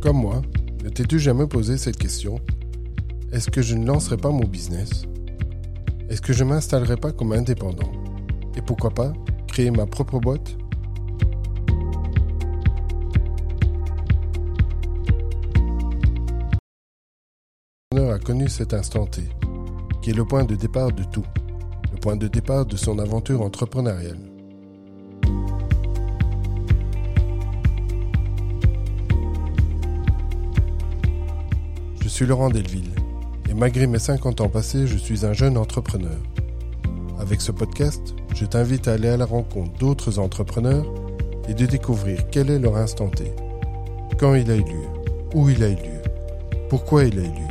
Comme moi, ne t'es-tu jamais posé cette question? Est-ce que je ne lancerai pas mon business? Est-ce que je m'installerai pas comme indépendant? Et pourquoi pas créer ma propre boîte? A connu cet instant T, qui est le point de départ de tout, le point de départ de son aventure entrepreneuriale. Suis Laurent Delville, et malgré mes 50 ans passés, je suis un jeune entrepreneur. Avec ce podcast, je t'invite à aller à la rencontre d'autres entrepreneurs et de découvrir quel est leur instant T, quand il a eu lieu, où il a eu lieu, pourquoi il a eu lieu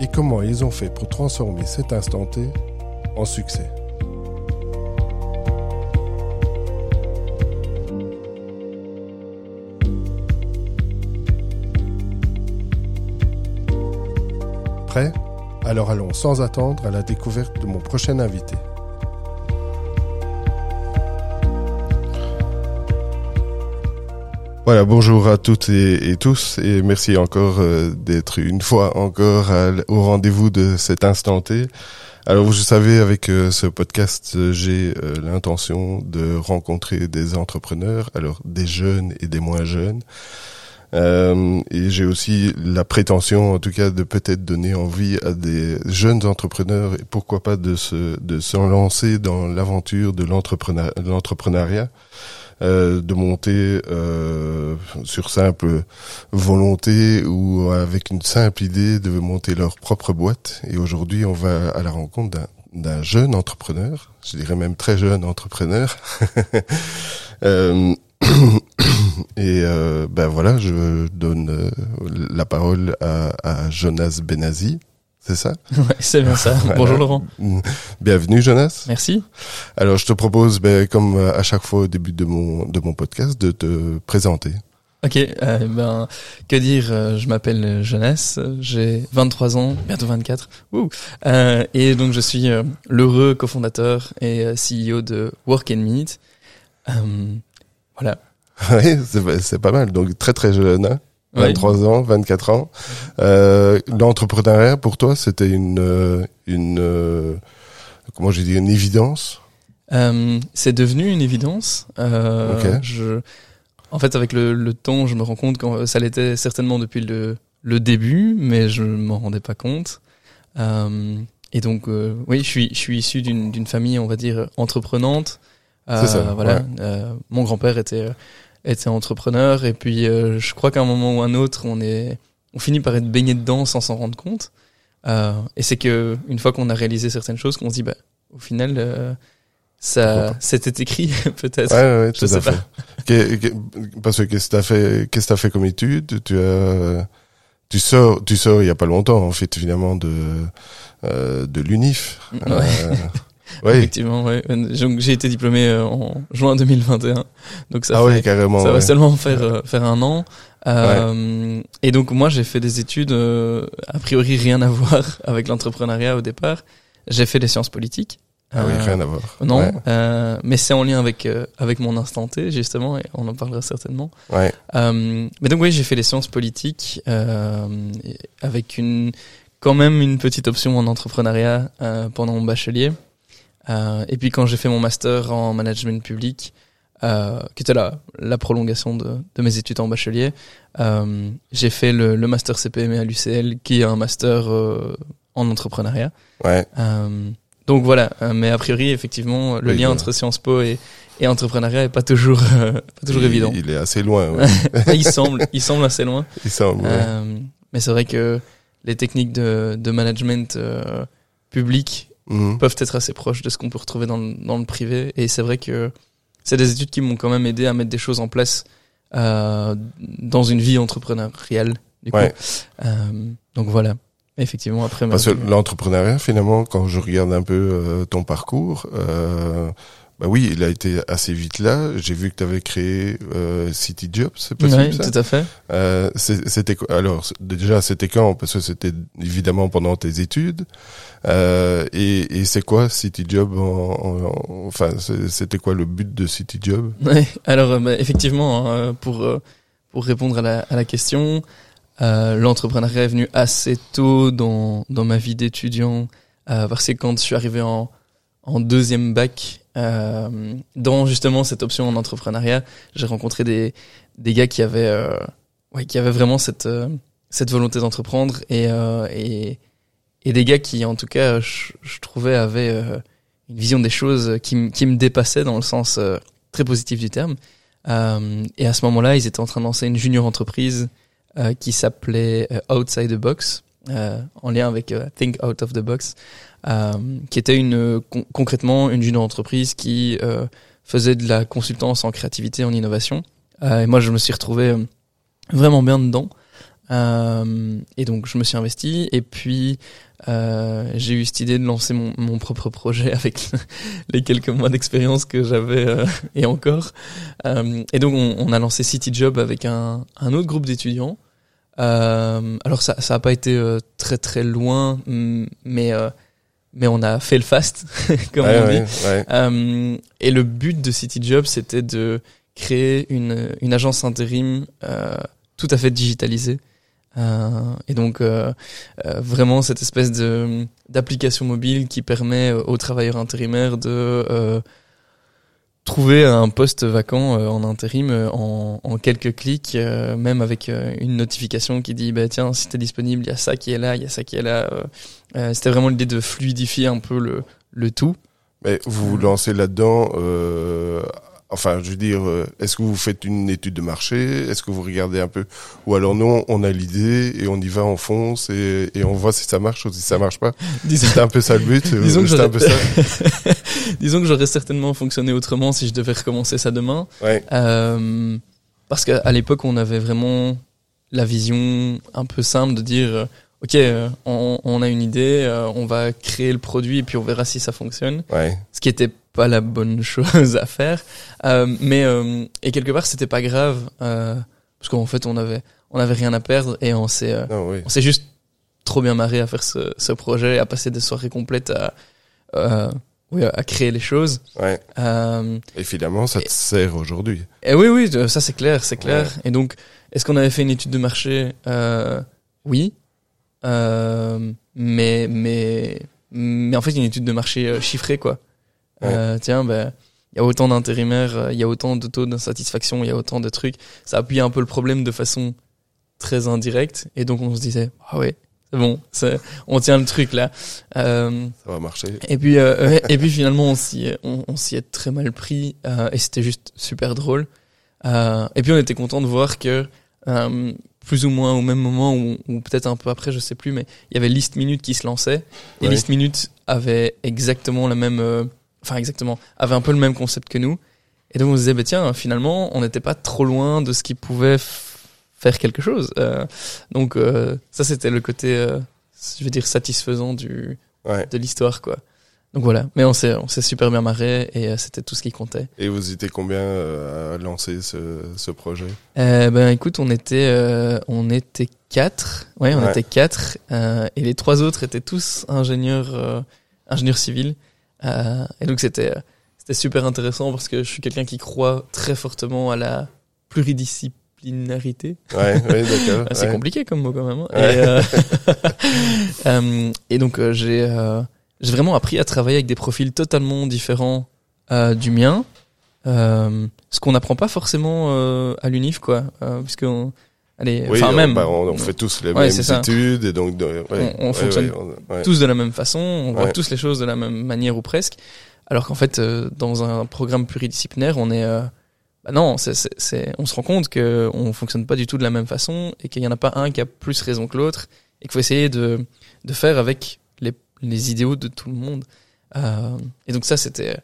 et comment ils ont fait pour transformer cet instant T en succès. Alors allons sans attendre à la découverte de mon prochain invité. Voilà, bonjour à toutes et, tous et merci encore euh, d'être une fois encore au rendez-vous de cet instant T. Alors vous savez, avec euh, ce podcast, euh, j'ai l'intention de rencontrer des entrepreneurs, alors des jeunes et des moins jeunes. Et j'ai aussi la prétention, en tout cas, de peut-être donner envie à des jeunes entrepreneurs, et pourquoi pas de se de se lancer dans l'aventure de l'entrepreneuriat. Euh, de monter euh, sur simple volonté ou avec une simple idée de monter leur propre boîte. Et aujourd'hui, on va à la rencontre d'un jeune entrepreneur, je dirais même très jeune entrepreneur. euh, et euh, ben voilà, je donne la parole à, à Jonas Benazi c'est ça? Ouais, c'est bien ça. Bonjour Laurent. Bienvenue Jonas. Merci. Alors je te propose, ben, comme euh, à chaque fois au début de mon de mon podcast, de te présenter. Ok, euh, ben que dire euh, Je m'appelle Jonas, j'ai 23 ans, bientôt 24. Ouh. Euh, et donc je suis euh, l'heureux cofondateur et CEO de Work and Meet. Voilà. Oui, c'est pas mal. Donc très très jeune. Hein 23 ans, 24 ans. Euh, L'entrepreneuriat pour toi, c'était une euh, une euh, comment j'ai dit une évidence? Euh, c'est devenu une évidence. Euh, je, en fait, avec le, le, temps, je me rends compte que ça l'était certainement depuis le, le début, mais je m'en rendais pas compte. Euh, et donc, oui, je suis je suis issu d'une famille, on va dire entreprenante. C'est ça. Voilà. mon grand-père était était entrepreneur et puis euh, je crois qu'à un moment ou un autre on est on finit par être baigné dedans sans s'en rendre compte euh, et c'est que une fois qu'on a réalisé certaines choses qu'on se dit bah au final euh, ça c'était écrit peut-être ouais, ouais, tout à fait parce que qu'est-ce que t'as fait qu'est-ce que t'as fait comme étude? Tu as tu sors tu sors il y a pas longtemps en fait finalement de euh, de l'UNIF ouais. Oui. Effectivement, ouais. J'ai été diplômé euh, en juin 2021. Donc ça, ah fait, carrément, ça va seulement faire, euh, faire un an. Euh, et donc moi, j'ai fait des études, euh, a priori rien à voir avec l'entrepreneuriat au départ. J'ai fait des sciences politiques. Ah oui, rien à voir. Non, mais c'est en lien avec avec mon instant T justement, et on en parlera certainement. Ouais. mais donc oui, j'ai fait les sciences politiques avec une quand même une petite option en entrepreneuriat pendant mon bachelier. Euh, et puis quand j'ai fait mon master en management public, euh, qui était la, la prolongation de, de mes études en bachelier, euh, j'ai fait le, le, master CPME à l'UCL, qui est un master euh, en entrepreneuriat. Ouais. Euh, donc voilà, mais a priori, effectivement, le lien entre Sciences Po et, et entrepreneuriat est pas toujours, pas toujours évident. Il est assez loin. Ouais. il semble, il semble assez loin. Il semble. Ouais. mais c'est vrai que les techniques de, de management public Mhm. peuvent être assez proches de ce qu'on peut retrouver dans le, dans le privé. Et c'est vrai que c'est des études qui m'ont quand même aidé à mettre des choses en place euh, dans une vie entrepreneuriale. Du coup. Euh, donc voilà. Effectivement, après. Parce que l'entrepreneuriat, finalement, quand je regarde un peu euh, ton parcours, euh, bah oui, il a été assez vite là. J'ai vu que tu avais créé euh, City Jobs, c'est possible oui, tout à fait. Euh, c'était alors déjà c'était quand? Parce que c'était évidemment pendant tes études. Euh, et, et c'est quoi City Job Enfin, c'était quoi le but de City Job? Oui, alors bah, effectivement, hein, pour pour répondre à la, à la question, euh, l'entrepreneuriat est venu assez tôt dans, dans ma vie d'étudiant, euh, parce que quand je suis arrivé en, en deuxième bac, euh, dans justement cette option en entrepreneuriat, j'ai rencontré des, des gars qui avaient, euh, ouais, qui avaient vraiment cette, euh, cette volonté d'entreprendre et, et, et des gars qui, en tout cas, je, trouvais avaient une vision des choses qui, qui me dépassait dans le sens très positif du terme. et à ce moment-là, ils étaient en train de lancer une junior entreprise qui s'appelait Outside the Box, en lien avec Think Out of the Box. Euh, qui était une concrètement une junior entreprise qui euh, faisait de la consultance en créativité, en innovation. Euh, et moi, je me suis retrouvé vraiment bien dedans. et donc, je me suis investi. Et puis, j'ai eu cette idée de lancer mon, mon propre projet avec les quelques mois d'expérience que j'avais et encore. et donc, on, on, a lancé City Job avec un, un autre groupe d'étudiants. alors, ça n'a pas été très très loin, mais mais on a fait le fast, comme on dit. Euh, et le but de City Job, c'était de créer une, une agence intérim euh, tout à fait digitalisée. Euh, et donc euh, euh, vraiment cette espèce de d'application mobile qui permet aux travailleurs intérimaires de trouver un poste vacant euh, en intérim euh, en, en, quelques clics, euh, même avec une notification qui dit bah tiens si t'es disponible, il y a ça qui est là, il y a ça qui est là. C'était vraiment l'idée de fluidifier un peu le, le tout. Mais vous vous lancez là-dedans Enfin, je veux dire, euh, est-ce que vous faites une étude de marché? Est-ce que vous regardez un peu? Ou alors non, on a l'idée et on y va, on fonce et, et on voit si ça marche ou si ça marche pas. C'est un peu ça le but. Euh, Disons que un peu ça. Disons que j'aurais certainement fonctionné autrement si je devais recommencer ça demain. Ouais. Euh, parce qu'à l'époque, on avait vraiment la vision un peu simple de dire, euh, ok, on, on, a une idée, on va créer le produit et puis on verra si ça fonctionne. Ouais. Ce qui était pas la bonne chose à faire. Euh, mais euh, et quelque part c'était pas grave euh, parce qu'en fait on avait on avait rien à perdre et on s'est euh, oui. on s'est juste trop bien marré à faire ce, ce projet, à passer des soirées complètes à euh, oui, à créer les choses. Ouais. Euh, et finalement, ça te sert aujourd'hui. Et oui, oui, ça c'est clair, c'est clair. Ouais. Et donc, est-ce qu'on avait fait une étude de marché? Euh, Oui. Euh, mais, mais, mais en fait, une étude de marché chiffrée, quoi. Euh, tiens, ben, il y a autant d'intérimaires, euh, il y a autant de taux d'insatisfaction, il y a autant de trucs. Ça appuie un peu le problème de façon très indirecte. Et donc on se disait, ah ouais, c'est bon, on tient le truc là. Euh, ça va marcher. Et puis, euh, et puis finalement on s'y on, on s'y est très mal pris euh, et c'était juste super drôle. Euh, et puis on était content de voir que plus ou moins au même moment ou, ou peut-être un peu après, je sais plus, mais il y avait List Minute qui se lançait et ouais. List Minute avait exactement la même enfin exactement, avait un peu le même concept que nous. Et donc on se disait, bah, tiens, finalement, on n'était pas trop loin de ce qui pouvait faire quelque chose. Euh, donc euh, ça, c'était le côté, euh, je veux dire, satisfaisant du ouais. de l'histoire, quoi. Donc voilà, mais on s'est on s'est super bien marré et euh, c'était tout ce qui comptait. Et vous étiez combien euh, à lancer ce, ce projet? Ben écoute, on était on était quatre, ouais, on Ouais. était quatre et les trois autres étaient tous ingénieurs ingénieurs civils. Euh, et donc c'était c'était super intéressant parce que je suis quelqu'un qui croit très fortement à la pluridisciplinarité. Ouais, ouais d'accord. c'est ouais. compliqué comme mot quand même. hein. Ouais. Et, euh, euh, et donc euh, j'ai euh, j'ai vraiment appris à travailler avec des profils totalement différents euh, du mien. Euh, ce qu'on n'apprend pas forcément euh, à l'UNIF quoi, euh, puisque on, allez, Oui, on, même. bah, on, on fait tous les Ouais, mêmes études et donc de- ouais, On- ouais, fonctionne tous de la même façon, on voit tous les choses de la même manière ou presque. Alors qu'en fait, euh, dans un programme pluridisciplinaire, on est, euh, bah non, c'est- on se rend compte que on fonctionne pas du tout de la même façon et qu'il y en a pas un qui a plus raison que l'autre et qu'il faut essayer de de faire avec les idéaux de tout le monde. Euh, et donc ça, c'était,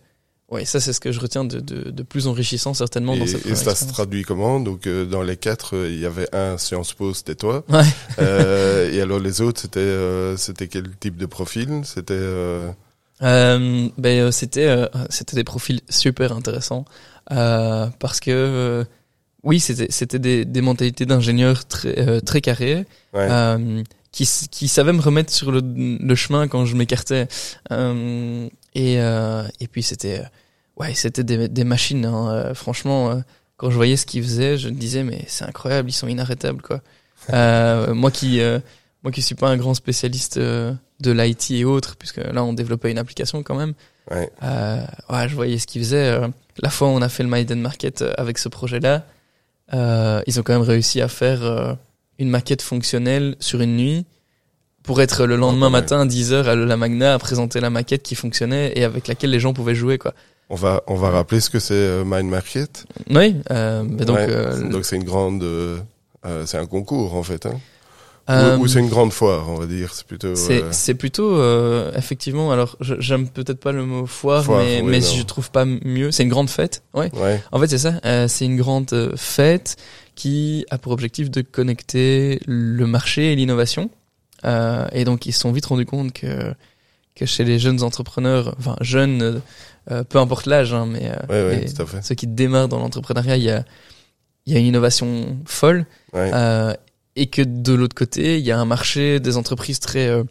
ouais, ça c'est ce que je retiens de de, de plus enrichissant certainement dans Et, cette et ça se traduit comment? Donc euh, dans les quatre, euh, il y avait un Sciences Po, c'était toi. Ouais. Euh, et alors les autres, c'était euh, c'était quel type de profil? C'était euh, Euh, ben euh, c'était euh, c'était des profils super intéressants euh, parce que euh, oui c'était c'était des, des mentalités d'ingénieurs très euh, très carrées ouais. Qui qui savaient me remettre sur le, le chemin quand je m'écartais euh, et euh, et puis c'était euh, ouais c'était des, des machines hein, euh, franchement euh, quand je voyais ce qu'ils faisaient, je me disais mais c'est incroyable, ils sont inarrêtables quoi. Euh, moi qui euh, moi qui suis pas un grand spécialiste de l'IT et autres, puisque là on développait une application quand même. Ouais. Euh, ouais, je voyais ce qu'ils faisaient. La fois où on a fait le Maiden Market avec ce projet-là, euh, ils ont quand même réussi à faire euh, une maquette fonctionnelle sur une nuit pour être le lendemain mal. matin à 10h à la Magna à présenter la maquette qui fonctionnait et avec laquelle les gens pouvaient jouer quoi. On va on va rappeler ce que c'est euh, Mind Market. Oui, euh, mais donc Ouais. euh, donc c'est une grande euh, euh, c'est un concours en fait hein? euh, ou, ou c'est une grande foire, on va dire, c'est plutôt C'est c'est plutôt euh, effectivement. Alors j'aime peut-être pas le mot foire, Foire, mais oui, mais non. je trouve pas mieux. C'est une grande fête. Ouais. ouais. En fait c'est ça. euh, c'est une grande fête qui a pour objectif de connecter le marché et l'innovation. Euh, et donc ils se sont vite rendus compte que que chez les jeunes entrepreneurs, enfin jeunes, euh, peu importe l'âge, hein, mais euh, Ouais, ouais, les- ceux qui démarrent dans l'entrepreneuriat, il y a il y a une innovation folle. Ouais. Euh, et que de l'autre côté, il y a un marché des entreprises très euh,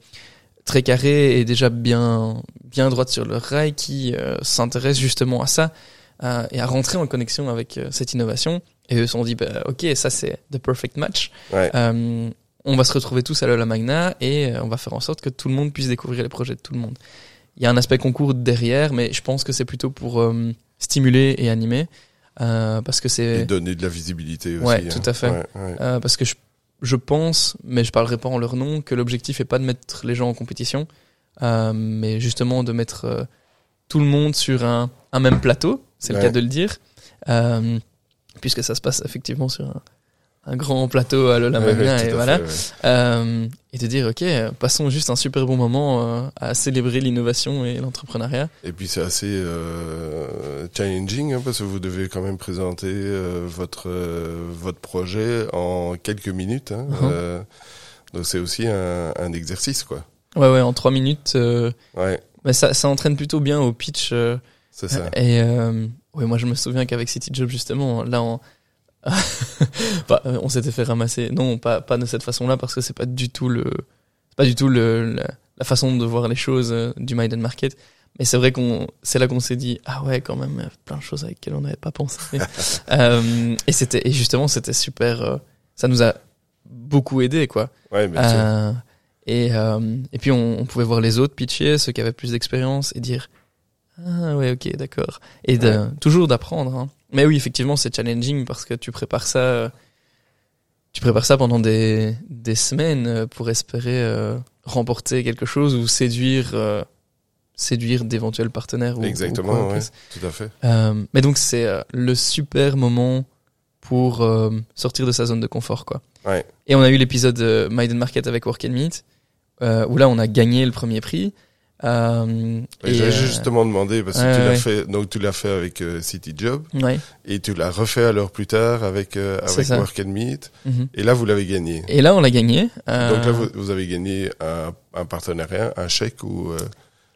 très carré et déjà bien bien droite sur le rail qui euh, s'intéressent justement à ça euh, et à rentrer en connexion avec euh, cette innovation. Et eux se sont dit, bah, ok, ça c'est the perfect match. Ouais. Euh, on va se retrouver tous à l'Ola Magna et euh, on va faire en sorte que tout le monde puisse découvrir les projets de tout le monde. Il y a un aspect concours derrière, mais je pense que c'est plutôt pour euh, stimuler et animer. Euh, parce que Et c'est donner de la visibilité aussi. Ouais, hein. tout à fait. Ouais, ouais. euh, parce que je, je pense, mais je parlerai pas en leur nom, que l'objectif est pas de mettre les gens en compétition, mais justement de mettre tout le monde sur un, un même plateau, c'est le cas de le dire, puisque ça se passe effectivement sur un, un grand plateau à Lola Ouais, et voilà, fait, ouais. euh, et de dire ok, passons juste un super bon moment euh, à célébrer l'innovation et l'entrepreneuriat. Et puis c'est assez euh, challenging hein, parce que vous devez quand même présenter votre votre projet en quelques minutes. Hein, euh, donc c'est aussi un, un exercice quoi. Ouais ouais, en trois minutes, Ouais, mais ça, ça entraîne plutôt bien au pitch. c'est ça. Et euh, ouais, moi je me souviens qu'avec City Job justement, là on, euh, on s'était fait ramasser. Non, pas pas de cette façon-là parce que c'est pas du tout le, pas du tout le la, la façon de voir les choses euh, du Maiden Market. Mais c'est vrai qu'on, c'est là qu'on s'est dit ah ouais quand même a plein de choses avec lesquelles on n'avait pas pensé. euh, et c'était et justement c'était super. euh, ça nous a beaucoup aidé quoi. Ouais, bien sûr. Euh, et, euh, et puis on, on pouvait voir les autres pitcher, ceux qui avaient plus d'expérience, et dire ah ouais ok d'accord. Et de, Ouais. toujours d'apprendre. Hein. Mais oui effectivement c'est challenging parce que tu prépares ça, euh, tu prépares ça pendant des, des semaines euh, pour espérer euh, remporter quelque chose ou séduire euh, séduire d'éventuels partenaires. Ou, ou Exactement, quoi, ouais, Chris. tout à fait. Mais donc c'est le super moment pour sortir de sa zone de confort quoi. Ouais. Et on a eu l'épisode Maiden Market avec Work and Meet où là on a gagné le premier prix. Euh, Et J'avais euh, justement demandé parce que ouais, tu l'as ouais. fait, donc tu l'as fait avec euh, City Job ouais, et tu l'as refait alors plus tard avec euh, avec. Work and Meet mhm. et là vous l'avez gagné. Et là on l'a gagné. Euh, Donc là vous, vous avez gagné un, un partenariat, un chèque ou euh,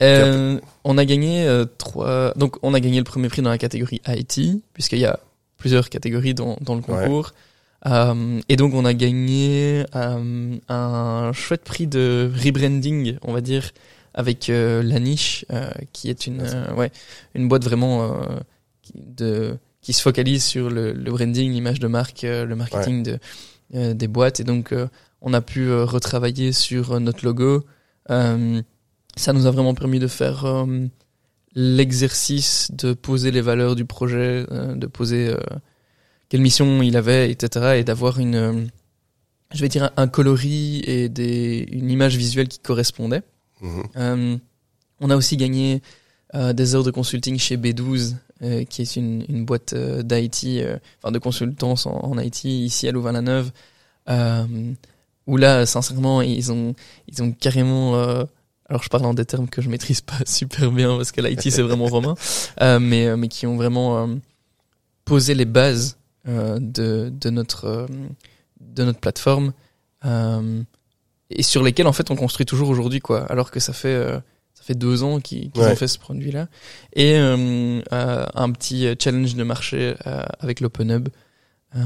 euh, on a gagné euh, trois. Donc on a gagné le premier prix dans la catégorie IT puisqu'il y a plusieurs catégories dans dans le concours. Euh, et donc on a gagné euh, un chouette prix de rebranding, on va dire, avec euh, la niche, euh, qui est une, Ah, euh, ouais, une boîte vraiment euh, qui, de, qui se focalise sur le, le branding, l'image de marque, euh, le marketing de, euh, des boîtes. Et donc euh, on a pu euh, retravailler sur notre logo. Euh, ça nous a vraiment permis de faire euh, l'exercice de poser les valeurs du projet, euh, de poser euh, quelle mission il avait, etc. Et d'avoir une, euh, je vais dire, un, un coloris et des, une image visuelle qui correspondait. Mhm. Euh, on a aussi gagné euh, des heures de consulting chez B12, euh, qui est une, une boîte d'IT, enfin de consultance en, en IT ici à Louvain-la-Neuve, où là, sincèrement, ils ont, ils ont carrément, alors je parle en des termes que je maîtrise pas super bien parce que l'IT c'est vraiment romain, mais, mais qui ont vraiment posé les bases de, de notre, de notre plateforme. Euh, et sur lesquels en fait on construit toujours aujourd'hui quoi alors que ça fait euh, ça fait deux ans qu'ils Ouais. ont fait ce produit là et euh, un petit challenge de marché euh, avec l'Open Hub Euh,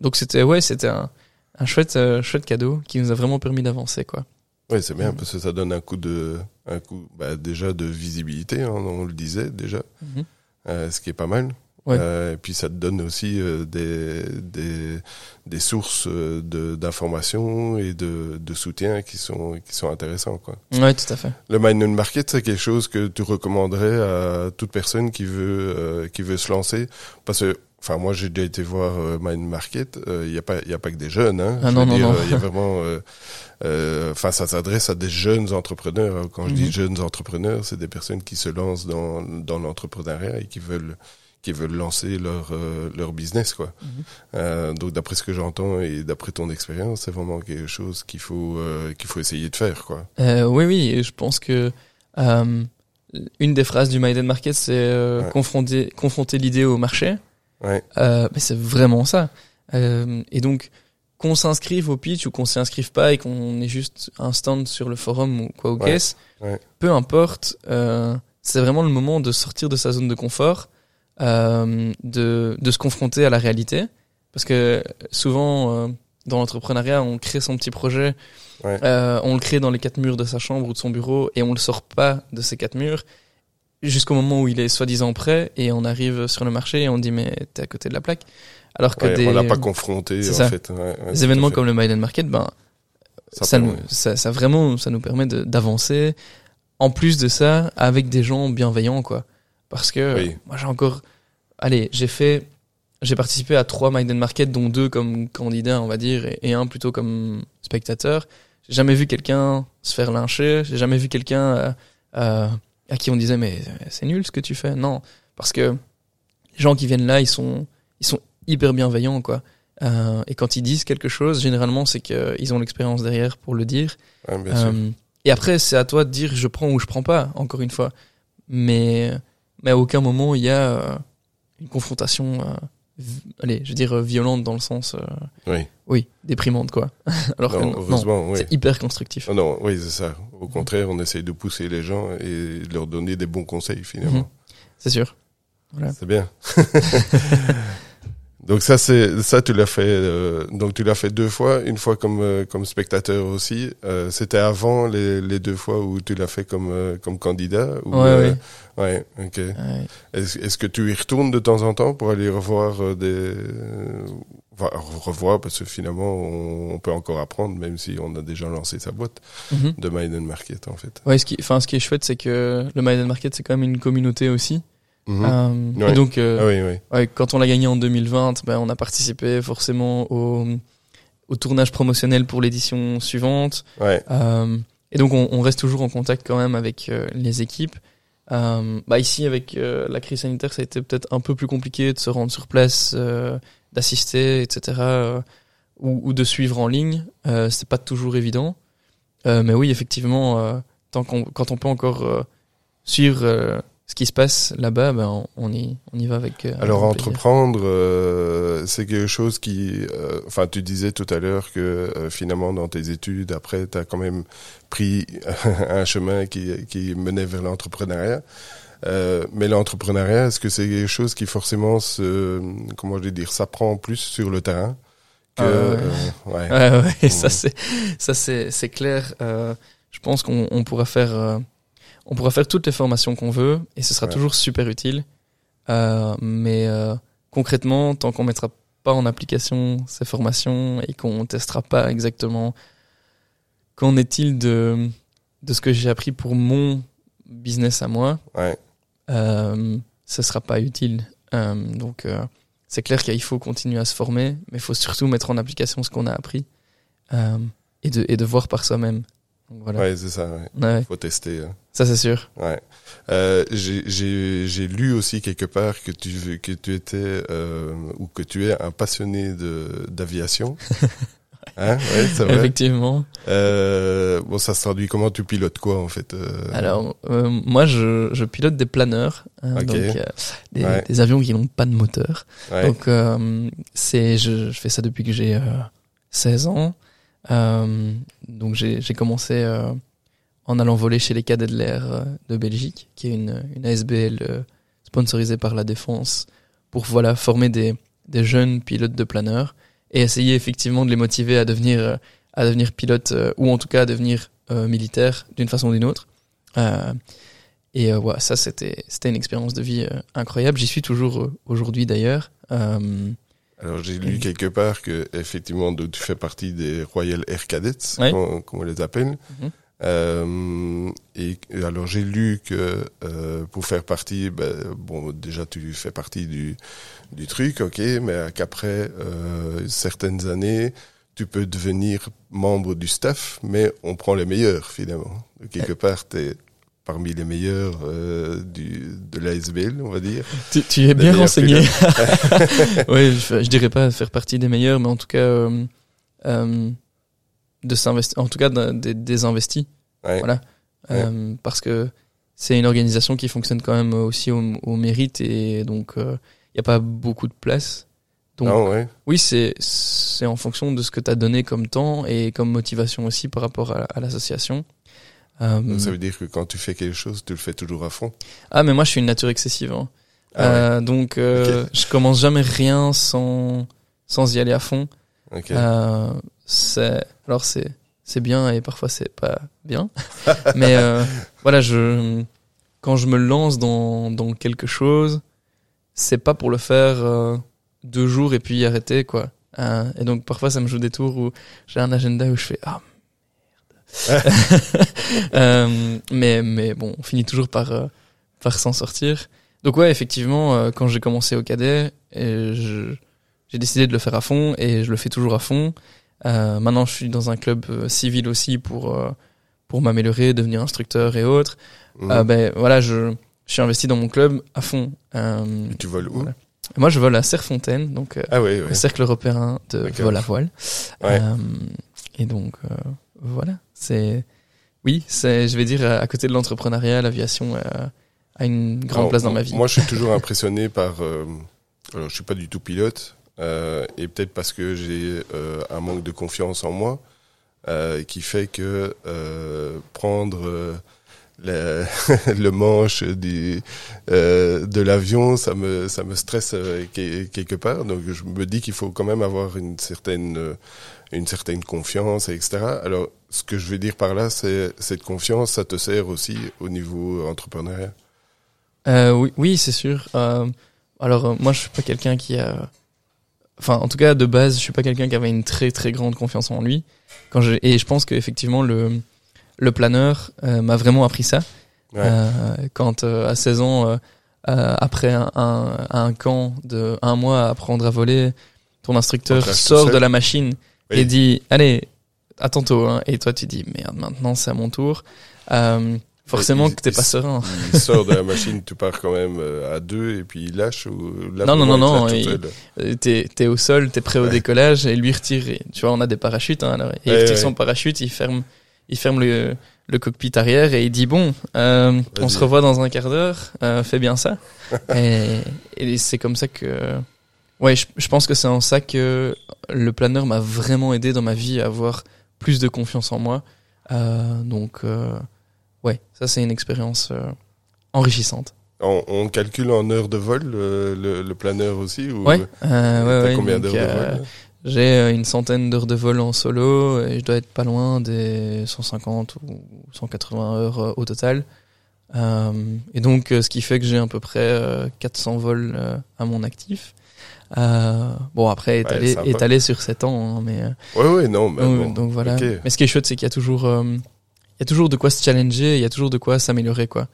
donc c'était ouais c'était un, un chouette chouette cadeau qui nous a vraiment permis d'avancer quoi Ouais, c'est bien Mhm. parce que ça donne un coup de, un coup, bah, déjà de visibilité, hein, on le disait déjà, Mhm. euh, ce qui est pas mal. Ouais. Euh, et puis ça te donne aussi euh, des, des, des sources euh, de- d'informations et de, de soutien qui sont, qui sont intéressants. Quoi. Ouais, tout à fait. Le Mind and Market, c'est quelque chose que tu recommanderais à toute personne qui veut, euh, qui veut se lancer? Parce que, enfin, moi, j'ai déjà été voir euh, Mind Market. Il n'y a pas, il y a pas que des jeunes. Hein. Ah Je non, veux non, dire, non. Il y a vraiment, euh, euh, enfin, ça s'adresse à des jeunes entrepreneurs. Quand je Mhm. dis jeunes entrepreneurs, c'est des personnes qui se lancent dans, dans l'entrepreneuriat et qui veulent, qui veulent lancer leur, euh, leur business, quoi. Mhm. Euh, donc, d'après ce que j'entends et d'après ton expérience, c'est vraiment quelque chose qu'il faut, euh, qu'il faut essayer de faire, quoi. Oui, oui, et je pense que une des phrases du Maiden Market, c'est Ouais. confronter, confronter l'idée au marché. Ouais. Mais c'est vraiment ça. Et donc, qu'on s'inscrive au pitch ou qu'on s'y inscrive pas et qu'on ait juste un stand sur le forum ou quoi au Ouais, peu importe, c'est vraiment le moment de sortir de sa zone de confort, euh, de, de se confronter à la réalité. Parce que souvent, euh, dans l'entrepreneuriat, on crée son petit projet, Ouais. euh, on le crée dans les quatre murs de sa chambre ou de son bureau et on le sort pas de ces quatre murs jusqu'au moment où il est soi-disant prêt et on arrive sur le marché et on dit mais t'es à côté de la plaque. Alors que Ouais, des, on l'a pas confronté, en ça. fait. Ouais, des événements fait. comme le Maiden Market, ben, ça, peut- nous, ça, ça vraiment, ça nous permet d'avancer. En plus de ça, avec des gens bienveillants, quoi. Parce que Oui. moi, j'ai encore, allez, j'ai fait, j'ai participé à trois Maiden Market, dont deux comme candidat, on va dire, et, et un plutôt comme spectateur. J'ai jamais vu quelqu'un se faire lyncher. J'ai jamais vu quelqu'un euh, euh, à qui on disait mais c'est nul ce que tu fais. Non, parce que les gens qui viennent là, ils sont, ils sont hyper bienveillants, quoi. Euh, et quand ils disent quelque chose, généralement, c'est qu'ils ont l'expérience derrière pour le dire. Ouais, bien sûr. Et après, c'est à toi de dire je prends ou je prends pas, encore une fois. Mais, mais à aucun moment il y a euh, une confrontation, euh, allez, je veux dire euh, violente dans le sens, euh, Oui. oui, déprimante quoi. Alors que Non, oui. c'est hyper constructif. Non, non, oui, c'est ça. Au contraire, on essaye de pousser les gens et de leur donner des bons conseils, finalement. Mhm. C'est sûr. Voilà. C'est bien. donc ça, c'est ça, tu l'as fait. euh, donc tu l'as fait deux fois, une fois comme euh, comme spectateur aussi. Euh, C'était avant les, les deux fois où tu l'as fait comme euh, comme candidat. Ou, Ouais, euh, ouais. ok. Ouais. Est-ce que tu y retournes de temps en temps pour aller revoir euh, des enfin, revoir parce que finalement on, on peut encore apprendre même si on a déjà lancé sa boîte Mhm. de and Market en fait. Ouais, ce qui, enfin, ce qui est chouette, c'est que le Maiden Market, c'est quand même une communauté aussi. Mhm. Euh. Et donc, euh, ah oui, oui. Ouais, quand on l'a gagné en 2020, ben, on a participé forcément au, au tournage promotionnel pour l'édition suivante. Ouais, Euh, et donc, on, on reste toujours en contact quand même avec les équipes. Bah ici, avec la crise sanitaire, ça a été peut-être un peu plus compliqué de se rendre sur place, d'assister, etc., ou, ou de suivre en ligne. Euh, C'était pas toujours évident. Mais oui, effectivement, tant qu'on, quand on peut encore suivre ce qui se passe là-bas, ben, on, y, on y va avec. euh, Alors avec entreprendre, euh, c'est quelque chose qui, euh, enfin tu disais tout à l'heure que euh, finalement dans tes études, après tu as quand même pris un chemin qui, qui menait vers l'entrepreneuriat. Euh, mais l'entrepreneuriat, est-ce que c'est quelque chose qui forcément se, comment je vais dire, s'apprend plus sur le terrain que, Ah ouais. ouais. Ouais, ouais, ça Mhm. c'est ça c'est c'est clair. Euh, je pense qu'on on pourra faire euh, on pourra faire toutes les formations qu'on veut et ce sera Ouais. toujours super utile. Euh, mais euh, concrètement, tant qu'on mettra pas en application ces formations et qu'on testera pas exactement qu'en est-il de de ce que j'ai appris pour mon business à moi, Ouais. euh, ce sera pas utile. Euh, donc euh, c'est clair qu'il faut continuer à se former, mais il faut surtout mettre en application ce qu'on a appris euh, et, de, et de voir par soi-même. Donc voilà. Ouais, c'est ça. Ouais. Ouais, Faut tester. hein. ça c'est sûr. Ouais. Euh, j'ai- lu aussi quelque part que tu que tu étais euh, ou que tu es un passionné de d'aviation. hein Ouais, c'est vrai. Effectivement. Euh, bon, ça se traduit comment? Tu pilotes quoi en fait euh, Alors euh, moi je, je pilote des planeurs, hein, Ok. donc euh, des, Ouais. des avions qui n'ont pas de moteur. ouais. Donc euh, c'est je, je fais ça depuis que j'ai euh, 16 ans. Euh, donc j'ai commencé euh, en allant voler chez les cadets de l'air euh, de Belgique, qui est une, une ASBL sponsorisée par la défense, pour voilà former des, des jeunes pilotes de planeurs et essayer effectivement de les motiver à devenir à devenir pilote ou en tout cas à devenir euh, militaire d'une façon ou d'une autre. Euh, Et ouais, ça, c'était c'était une expérience de vie incroyable. J'y suis toujours aujourd'hui d'ailleurs. Euh, Alors j'ai lu quelque part que effectivement tu fais partie des Royal Air Cadets, comme, on les appelle. Mhm. Euh, et et alors j'ai lu que euh, pour faire partie, ben, bon déjà tu fais partie du du truc, ok, mais qu'après euh, certaines années tu peux devenir membre du staff, mais on prend les meilleurs finalement. Quelque part t'es parmi les meilleurs euh, du de l'ASBL, on va dire. tu, tu es bien renseigné. oui, je, je dirais pas faire partie des meilleurs, mais en tout cas euh, euh, de s'investir, en tout cas de- des des investis. Ouais. Voilà. Ouais. Euh, parce que c'est une organisation qui fonctionne quand même aussi au, au mérite et donc il n'y a pas beaucoup de place. Donc Non, ouais. oui, c'est c'est en fonction de ce que tu as donné comme temps et comme motivation aussi par rapport à, à l'association. Euh, Donc, ça veut dire que quand tu fais quelque chose, tu le fais toujours à fond. ah mais moi je suis une nature excessive. hein. Ah ouais. Euh, donc euh, je commence jamais rien sans sans y aller à fond. Ok. Euh, c'est alors c'est c'est bien et parfois c'est pas bien. Mais euh, voilà, je quand je me lance dans dans quelque chose, c'est pas pour le faire euh, deux jours et puis arrêter quoi. Euh, et donc parfois ça me joue des tours où j'ai un agenda où je fais ah. Euh, mais mais bon, on finit toujours par euh, par s'en sortir. Donc ouais, effectivement, euh, quand j'ai commencé au cadet, j'ai décidé de le faire à fond et je le fais toujours à fond. Maintenant, je suis dans un club civil aussi pour pour m'améliorer, devenir instructeur et autres. Euh, ben voilà, je, je suis investi dans mon club à fond. Et tu voles où voilà. Moi, je vole à Serfontaine, donc euh, Ah oui, oui. le cercle européen de vol à voile. Ouais. Et donc voilà, c'est oui, c'est je vais dire à à côté de l'entrepreneuriat, l'aviation euh, a une grande Alors, place dans ma vie. Moi, je suis toujours impressionné par. euh, alors, je suis pas du tout pilote, euh, et peut-être parce que j'ai euh, un manque de confiance en moi, euh, qui fait que euh, prendre euh, le, le manche du, euh, de l'avion, ça me ça me stresse euh, que- quelque part. Donc, je me dis qu'il faut quand même avoir une certaine euh, une certaine confiance, etc. Alors, ce que je veux dire par là, c'est cette confiance, ça te sert aussi au niveau entrepreneurial? Euh, oui, oui, c'est sûr. Euh, alors euh, moi, je suis pas quelqu'un qui a, enfin, en tout cas de base, je suis pas quelqu'un qui avait une très très grande confiance en lui. Quand je et je pense que effectivement le le planeur euh, m'a vraiment appris ça. Ouais. Euh, quand euh, à 16 ans, après un, un, un camp de un mois à apprendre à voler, ton instructeur sort de la machine Oui. et dit allez à tantôt hein. et toi tu dis merde maintenant c'est à mon tour euh, forcément il- que t'es il- pas serein il sort de la machine, tu pars quand même à deux et puis il lâche ou là, Non, non, non, il non, t'es t'es au sol t'es prêt au décollage et lui retire et, tu vois on a des parachutes hein, alors, et il Ouais, retire ouais. son parachute il ferme il ferme le le cockpit arrière et il dit bon euh, on se revoit dans un quart d'heure euh, fais bien ça. Et, et c'est comme ça que ouais je, je pense que c'est en ça que le planeur m'a vraiment aidé dans ma vie à avoir plus de confiance en moi. Euh, donc ouais ça c'est une expérience enrichissante. On, on calcule en heures de vol le, le, le planeur aussi ou ouais ouais, ouais, combien d'heures de vol? J'ai euh, une centaine d'heures de vol en solo et je dois être pas loin des 150 ou 180 heures euh, au total. Euh, et donc, euh, ce qui fait que j'ai à peu près euh, 400 vols à mon actif. Euh, bon, après, étalé, étalé sur 7 ans, hein, mais Ouais, ouais, non, mais donc, bon. donc voilà. Mais ce qui est chouette, c'est qu'il y a toujours, euh, il y a toujours de quoi se challenger, il y a toujours de quoi s'améliorer, quoi.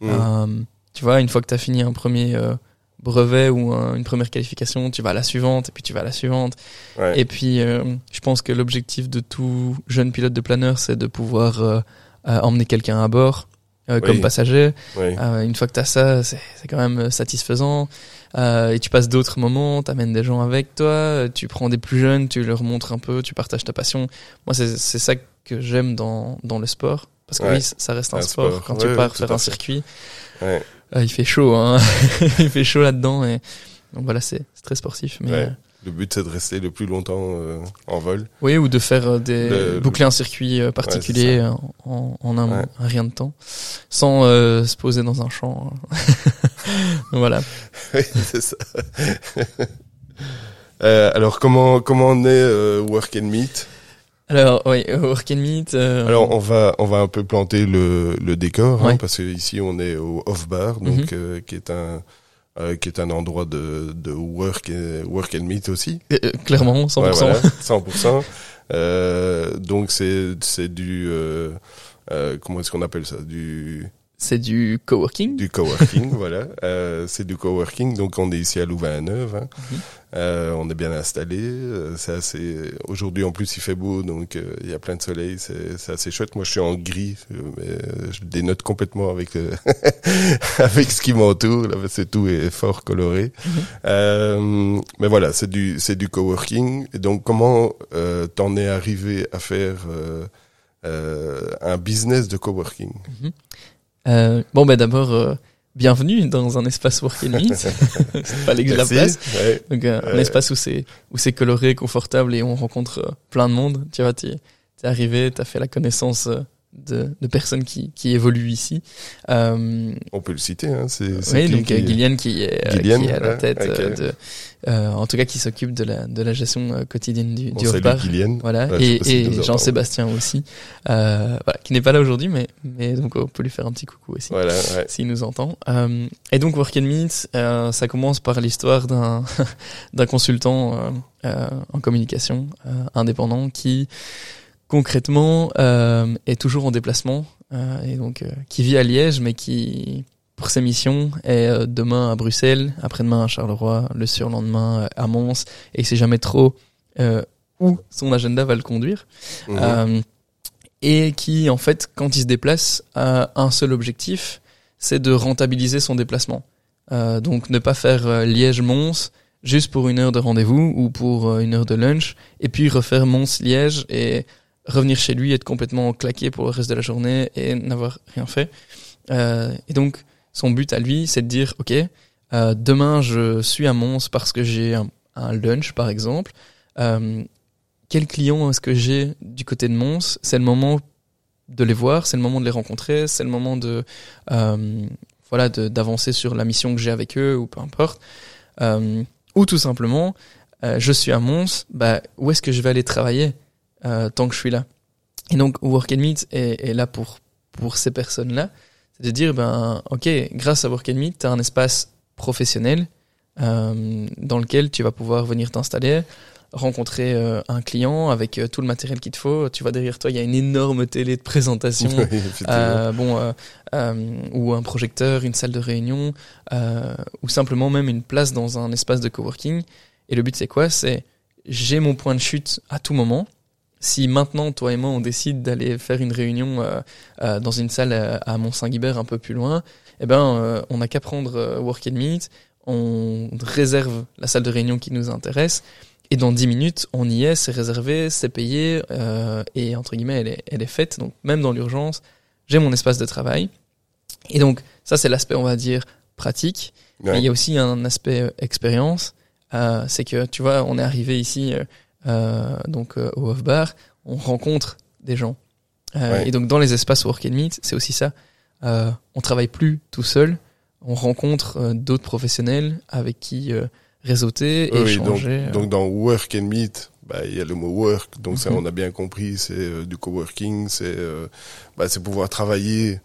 Mm. Tu vois, une fois que tu as fini un premier euh, brevet ou un- une première qualification, tu vas à la suivante, et puis tu vas à la suivante. Ouais. Et puis, euh, je pense que l'objectif de tout jeune pilote de planeur, c'est de pouvoir euh, euh, emmener quelqu'un à bord euh, Oui. comme passager. Une fois que tu as ça, c'est quand même satisfaisant. Et tu passes d'autres moments, t'amènes des gens avec toi, tu prends des plus jeunes, tu leur montres un peu, tu partages ta passion. Moi, c'est ça que j'aime dans, dans le sport. Parce que Ouais. oui, ça reste un, Un sport. sport. Quand Ouais, tu pars faire un circuit, il fait chaud. Hein. il fait chaud là-dedans. Et... Donc voilà, c'est très sportif. Mais, Ouais. euh, Le but, c'est de rester le plus longtemps euh, en vol. Oui, ou de faire euh, des Le- boucler un circuit particulier Ouais, en, en un, Ouais. rien de temps, sans euh, se poser dans un champ. Donc voilà. Oui, c'est ça. Euh, alors, comment, comment on est Work and Meet? Alors, oui, Work and Meet. Euh, Alors, on va, on va un peu planter le, le décor, hein, parce que ici on est au Off Bar, Mhm. donc euh, qui est un euh, qui est un endroit de, de work et, work and meet aussi. euh, euh, clairement, 100%. Ouais, voilà, 100%. Euh, donc c'est c'est du euh, euh, comment est-ce qu'on appelle ça? Du C'est du coworking. du coworking voilà euh, c'est du coworking donc on est ici à Louvain-Neuve hein. Mhm. Euh, on est bien installé euh, c'est assez aujourd'hui en plus il fait beau donc euh, il y a plein de soleil c'est c'est assez chouette moi je suis en gris euh, mais je dénote complètement avec avec ce qui m'entoure là que tout est fort coloré Mhm. euh, mais voilà c'est du c'est du coworking et donc comment euh, t'en es arrivé à faire un business de coworking? Mhm. Euh, bon, ben d'abord, euh, bienvenue dans un espace Work and Meet. Que je la place. Ouais. Donc euh, un Ouais. espace où c'est où c'est coloré, confortable et on rencontre euh, plein de monde. Tu vois, t'es t'es arrivé, t'as fait la connaissance euh, de, de personnes qui qui évoluent ici. Euh, On peut le citer, hein. C'est, oui, donc qui- euh, Guyliane qui est euh, Guyliane, qui est à la ouais, tête euh, de, euh, en tout cas qui s'occupe de la de la gestion euh, quotidienne du, On du. Guyliane. Voilà, Ouais, et, et. Jean-Sébastien aussi, euh, voilà, qui n'est pas là aujourd'hui, mais mais donc on peut lui faire un petit coucou aussi Voilà, ouais. s'il nous entend. Euh, et donc Work and Meet, euh, ça commence par l'histoire d'un d'un consultant euh, euh, en communication euh, indépendant qui concrètement euh, est toujours en déplacement euh, et donc euh, qui vit à Liège, mais qui pour ses missions est euh, demain à Bruxelles, après-demain à Charleroi, le surlendemain euh, à Mons, et il sait jamais trop euh, où son agenda va le conduire. Euh, et qui, en fait, quand il se déplace, a un seul objectif, c'est de rentabiliser son déplacement. Euh, donc ne pas faire euh, Liège-Mons juste pour une heure de rendez-vous ou pour euh, une heure de lunch, et puis refaire Mons-Liège et revenir chez lui, être complètement claqué pour le reste de la journée et n'avoir rien fait. Euh, et donc son but à lui, c'est de dire, ok, euh, demain je suis à Mons parce que j'ai un, un lunch, par exemple. Euh, quel client est-ce que j'ai du côté de Mons? C'est le moment de les voir, c'est le moment de les rencontrer, c'est le moment de euh, voilà d'avancer sur la mission que j'ai avec eux ou peu importe. Ou tout simplement, je suis à Mons, bah où est-ce que je vais aller travailler? Euh, tant que je suis là Et donc Work and Meet est, est là pour pour ces personnes-là, c'est de dire ben ok, grâce à Work and Meet, tu as un espace professionnel euh, dans lequel tu vas pouvoir venir t'installer, rencontrer euh, un client avec euh, tout le matériel qu'il te faut. Tu vois derrière toi, il y a une énorme télé de présentation. Euh, bon, euh, euh, ou un projecteur, une salle de réunion, euh, ou simplement même une place dans un espace de coworking. Et le but, c'est quoi? C'est j'ai mon point de chute à tout moment. Si maintenant, toi et moi, on décide d'aller faire une réunion euh, euh, dans une salle à, à Mont-Saint-Guibert un peu plus loin, eh ben, euh, on n'a qu'à prendre euh, Work and Meet, on réserve la salle de réunion qui nous intéresse, et dans 10 minutes, on y est, c'est réservé, c'est payé, euh, et entre guillemets, elle est, elle est faite. Donc, même dans l'urgence, j'ai mon espace de travail. Et donc, ça, c'est l'aspect, on va dire, pratique. Ouais. Mais il y a aussi un aspect euh, expérience. Euh, c'est que, tu vois, on est arrivé ici, euh, euh, donc euh, au Off Bar, on rencontre des gens. Euh, Ouais. Et donc, dans les espaces Work and Meet, c'est aussi ça. Euh, on travaille plus tout seul. On rencontre euh, d'autres professionnels avec qui euh, réseauter, Oui, oui, donc, échanger. euh. donc dans work and meet, bah, il y a le mot work, donc ça Mhm. on a bien compris, c'est euh, du coworking, c'est euh, bah, c'est pouvoir travailler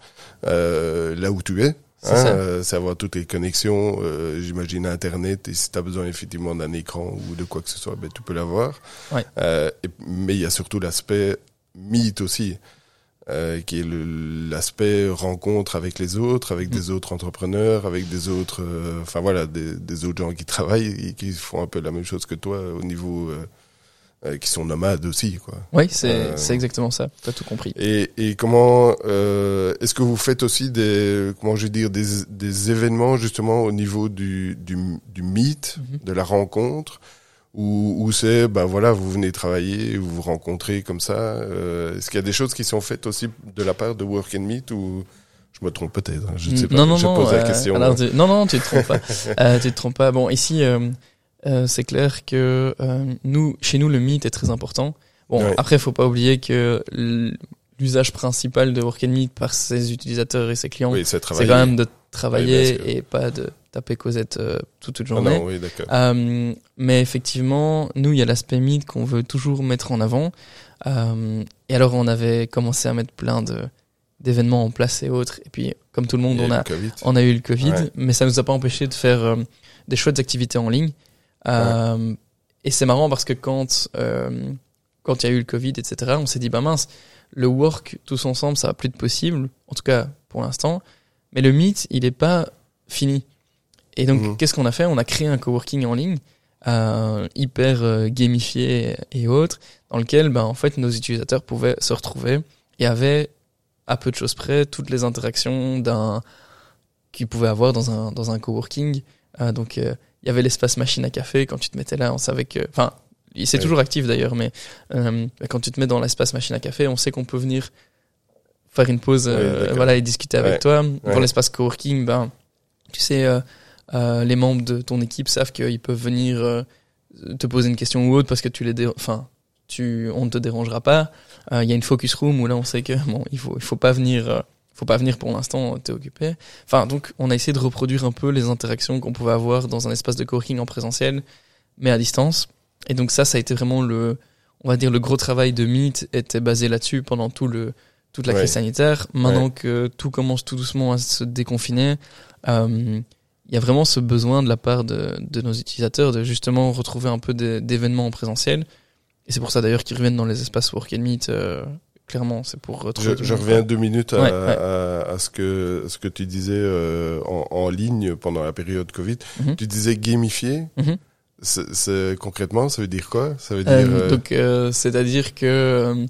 euh, là où tu es. C'est hein, ça. euh, c'est avoir toutes les connexions, euh, j'imagine internet, et si tu as besoin effectivement d'un écran ou de quoi que ce soit, ben, tu peux l'avoir. Ouais. Euh, mais il y a surtout l'aspect meet aussi, euh, qui est l'aspect rencontre avec les autres, avec des autres entrepreneurs, avec des autres, euh, enfin voilà, des, des autres gens qui travaillent et qui font un peu la même chose que toi au niveau, euh, qui sont nomades aussi, quoi. Oui, c'est Euh, c'est exactement ça. T'as tout compris. Et, et comment euh, est-ce que vous faites aussi des comment je vais dire des, des événements justement au niveau du du, du meet, Mhm. de la rencontre où, où c'est ben voilà vous venez travailler, vous vous rencontrez comme ça. euh, est-ce qu'il y a des choses qui sont faites aussi de la part de Work and Meet ou je me trompe peut-être, hein, je ne sais pas. Non, non, je non. pose la euh, question. alors, tu- non, non, tu te trompes pas. euh, tu te trompes pas. Bon, ici, euh, c'est clair que euh, nous, chez nous, le meet est très important. Bon, Ouais. après, faut pas oublier que l'usage principal de Work and Meet par ses utilisateurs et ses clients, oui, c'est quand même de travailler et pas de taper Cosette euh, toute toute Ah journée. non, oui, d'accord. Euh, mais effectivement, nous, il y a l'aspect mythe qu'on veut toujours mettre en avant. Euh, et alors, on avait commencé à mettre plein de d'événements en place et autres. Et puis, comme tout le monde, on a on a eu le Covid, Ouais. mais ça nous a pas empêché de faire des chouettes activités en ligne. Euh, Et c'est marrant parce que quand euh, quand il y a eu le Covid, etc., on s'est dit bah mince, le work tous ensemble, ça va plus être possible, en tout cas pour l'instant. Mais le meet, il est pas fini. Et donc Mhm. qu'est-ce qu'on a fait? On a créé un coworking en ligne, euh, hyper euh, gamifié et autres, dans lequel ben en fait nos utilisateurs pouvaient se retrouver et avaient à peu de choses près toutes les interactions d'un qu'ils pouvaient avoir dans un dans un coworking. Euh, donc euh, il y avait l'espace machine à café quand tu te mettais là, on savait que enfin c'est Oui. toujours actif d'ailleurs, mais euh, quand tu te mets dans l'espace machine à café, on sait qu'on peut venir faire une pause, euh, Oui, voilà, et discuter avec toi. Ouais. Dans l'espace coworking, ben tu sais, euh, les membres de ton équipe savent qu'ils peuvent venir te poser une question ou autre parce que tu les, enfin, tu, on ne te dérangera pas. Il y a une focus room où là on sait que bon, il faut, il faut pas venir, faut pas venir pour l'instant, t'es occupé. Enfin, donc on a essayé de reproduire un peu les interactions qu'on pouvait avoir dans un espace de coworking en présentiel, mais à distance. Et donc ça, ça a été vraiment le, on va dire le gros travail de Meet était basé là-dessus pendant tout le toute la Ouais. crise sanitaire. Maintenant Ouais. que tout commence tout doucement à se déconfiner, euh, il y a vraiment ce besoin de la part de, de nos utilisateurs de justement retrouver un peu d'événements en présentiel. Et c'est pour ça d'ailleurs qu'ils reviennent dans les espaces Work and Meet. euh, clairement, c'est pour retrouver. Je, reviens deux minutes à, Ouais, ouais. à, à ce que ce que tu disais euh, en, en ligne pendant la période Covid. Mhm. Tu disais gamifier. Mhm. C'est- C'est concrètement, ça veut dire quoi? Ça veut dire Euh, euh, Donc, euh, c'est-à-dire que euh,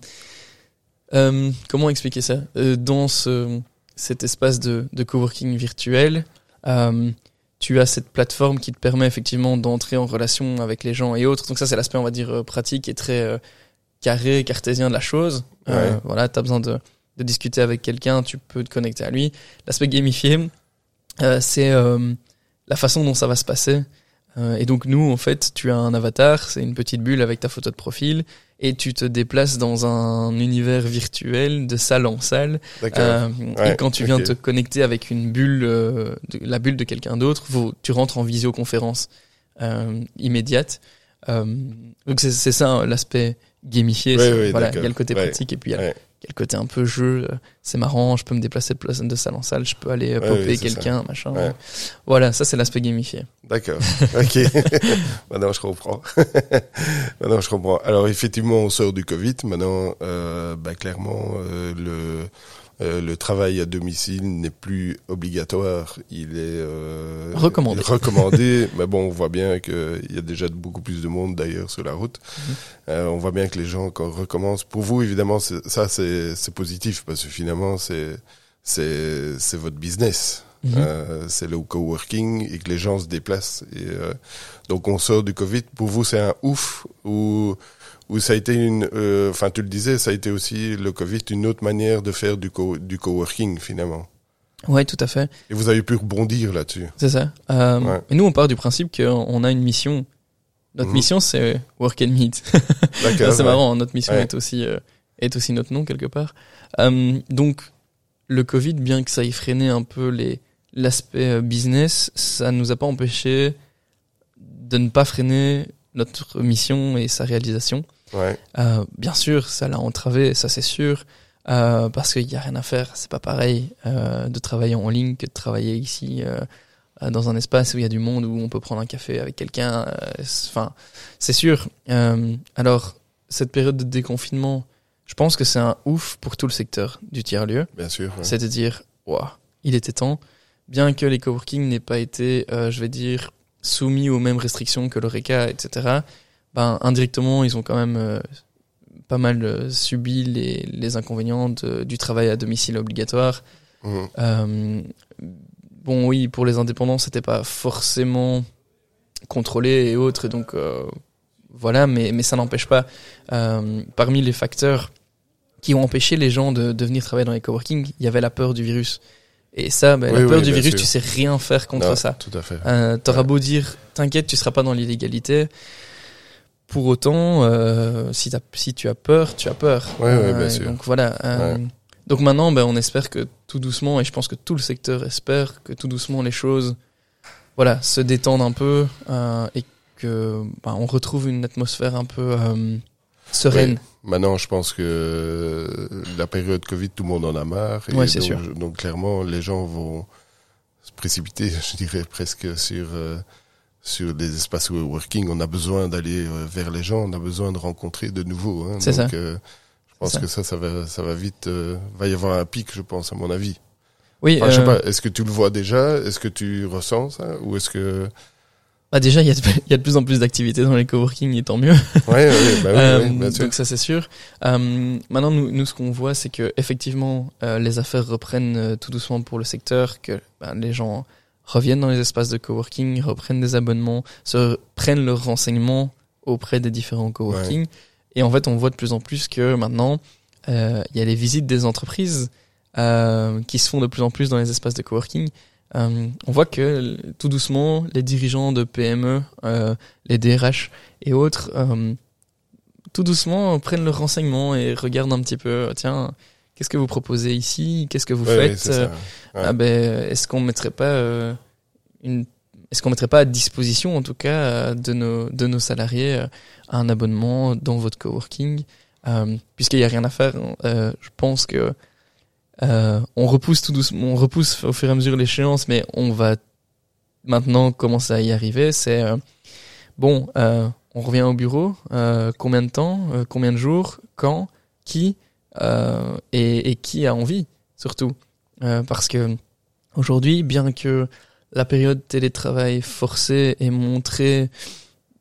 euh, comment expliquer ça? Euh, Dans ce, cet espace de, de coworking virtuel, euh, tu as cette plateforme qui te permet effectivement d'entrer en relation avec les gens et autres. Donc ça, c'est l'aspect, on va dire, euh, pratique et très euh, carré, cartésien de la chose. Euh, Ouais. voilà, tu as besoin de, de discuter avec quelqu'un, tu peux te connecter à lui. L'aspect gamifié, euh, c'est euh, la façon dont ça va se passer. Euh, et donc nous, en fait, tu as un avatar, c'est une petite bulle avec ta photo de profil, et tu te déplaces dans un univers virtuel de salle en salle. Euh, Ouais, et quand tu viens te connecter avec une bulle, euh, de- la bulle de quelqu'un d'autre, tu rentres en visioconférence euh, immédiate. Euh, donc c'est c'est ça hein, l'aspect gamifié. Ouais, c'est- ouais, voilà, il y a le côté pratique et puis il y a, le côté un peu jeu. euh, C'est marrant, je peux me déplacer de, salle en salle, je peux aller euh, popper quelqu'un, machin. Voilà, ça c'est l'aspect gamifié. D'accord. Ok. maintenant je comprends. maintenant je comprends. Alors effectivement, on sort du Covid. Maintenant, euh, bah, clairement, euh, le euh, le travail à domicile n'est plus obligatoire. Il est euh, Recommandé. recommandé. mais bon, on voit bien qu'il y a déjà beaucoup plus de monde d'ailleurs sur la route. Mhm. Euh, on voit bien que les gens quand recommencent. Pour vous, évidemment, ça c'est c'est positif parce que finalement c'est c'est c'est votre business. Mhm. Euh, c'est le coworking et que les gens se déplacent. Et, euh, donc on sort du Covid. Pour vous, c'est un ouf ou ou ça a été une, euh, enfin tu le disais, ça a été aussi le Covid une autre manière de faire du co du coworking finalement. Ouais, tout à fait. Et vous avez pu rebondir là-dessus. C'est ça. Euh, Ouais. Et nous, on part du principe qu'on a une mission. Notre Mhm. mission, c'est work and meet. C'est ouais. marrant. hein, Notre mission Ouais. est aussi euh, est aussi notre nom quelque part. Euh, donc, le Covid, bien que ça ait freiné un peu les l'aspect business, ça nous a pas empêché de ne pas freiner notre mission et sa réalisation. Ouais. Euh, bien sûr, ça l'a entravé, ça c'est sûr, euh, parce qu'il y a rien à faire. C'est pas pareil euh, de travailler en ligne que de travailler ici dans un espace où il y a du monde où on peut prendre un café avec quelqu'un. c'est- Enfin, c'est sûr. Alors, cette période de déconfinement, je pense que c'est un ouf pour tout le secteur du tiers lieu. Bien sûr. ouais. C'est de dire, waouh, il était temps. Bien que les coworking n'aient pas été, je vais dire, soumis aux mêmes restrictions que l'ORECA, etc., ben, indirectement, ils ont quand même euh, pas mal euh, subi les, les inconvénients de- du travail à domicile obligatoire. Mhm. Euh, bon, oui, pour les indépendants, c'était pas forcément contrôlé et autres, et donc euh, voilà, mais, mais ça n'empêche pas. Euh, parmi les facteurs qui ont empêché les gens de, de venir travailler dans les coworking, il y avait la peur du virus. Et ça, ben, Oui, la peur oui, du virus, sûr. tu sais rien faire contre Non, ça. Tout à fait. Euh, T'auras Ouais. beau dire, t'inquiète, tu seras pas dans l'illégalité. Pour autant, euh, si, tu as peur, tu as peur. Ouais, ouais, Euh, bien et sûr. Donc voilà. euh, Ouais. Donc maintenant, ben, on espère que tout doucement, et je pense que tout le secteur espère que tout doucement les choses voilà, se détendre un peu euh, et que bah, on retrouve une atmosphère un peu sereine. Maintenant, je pense que la période Covid, tout le monde en a marre. Et Ouais, c'est donc, sûr. donc clairement, les gens vont se précipiter, je dirais presque sur sur des espaces working. On a besoin d'aller euh, vers les gens, on a besoin de rencontrer de nouveaux. Hein. C'est ça. euh, je pense ça. que ça, ça va, ça va vite. euh, va y avoir un pic, je pense, à mon avis. Oui, Enfin, je sais euh, pas. Est-ce que tu le vois déjà? Est-ce que tu ressens ça? Ou est-ce que bah, déjà il y a, de, il y a de plus en plus d'activités dans les coworking et tant mieux. Ouais, ouais, bah oui, Euh, oui, bien sûr. donc ça c'est sûr. Euh, maintenant nous, nous ce qu'on voit c'est que effectivement euh, les affaires reprennent tout doucement pour le secteur, que bah, les gens reviennent dans les espaces de coworking, reprennent des abonnements, se prennent leurs renseignements auprès des différents coworking. Et en fait on voit de plus en plus que maintenant euh, il y a les visites des entreprises euh, qui se font de plus en plus dans les espaces de coworking. Euh, on voit que tout doucement, les dirigeants de PME, euh, les DRH et autres, euh, tout doucement prennent leurs renseignements et regardent un petit peu, tiens, qu'est-ce que vous proposez ici, qu'est-ce que vous Ouais, faites, c'est ça. euh, Ouais. ah ben, est-ce qu'on mettrait pas euh, une, est-ce qu'on mettrait pas à disposition en tout cas euh, de nos de nos salariés un abonnement dans votre coworking, euh, puisqu'il y a rien à faire. euh, je pense que euh, on repousse tout doucement, on repousse au fur et à mesure l'échéance, mais on va maintenant commencer à y arriver. C'est bon, on revient au bureau. combien de temps, combien de jours, quand, qui euh, et, et qui a envie surtout, Euh, parce que aujourd'hui, bien que la période télétravail forcé ait montré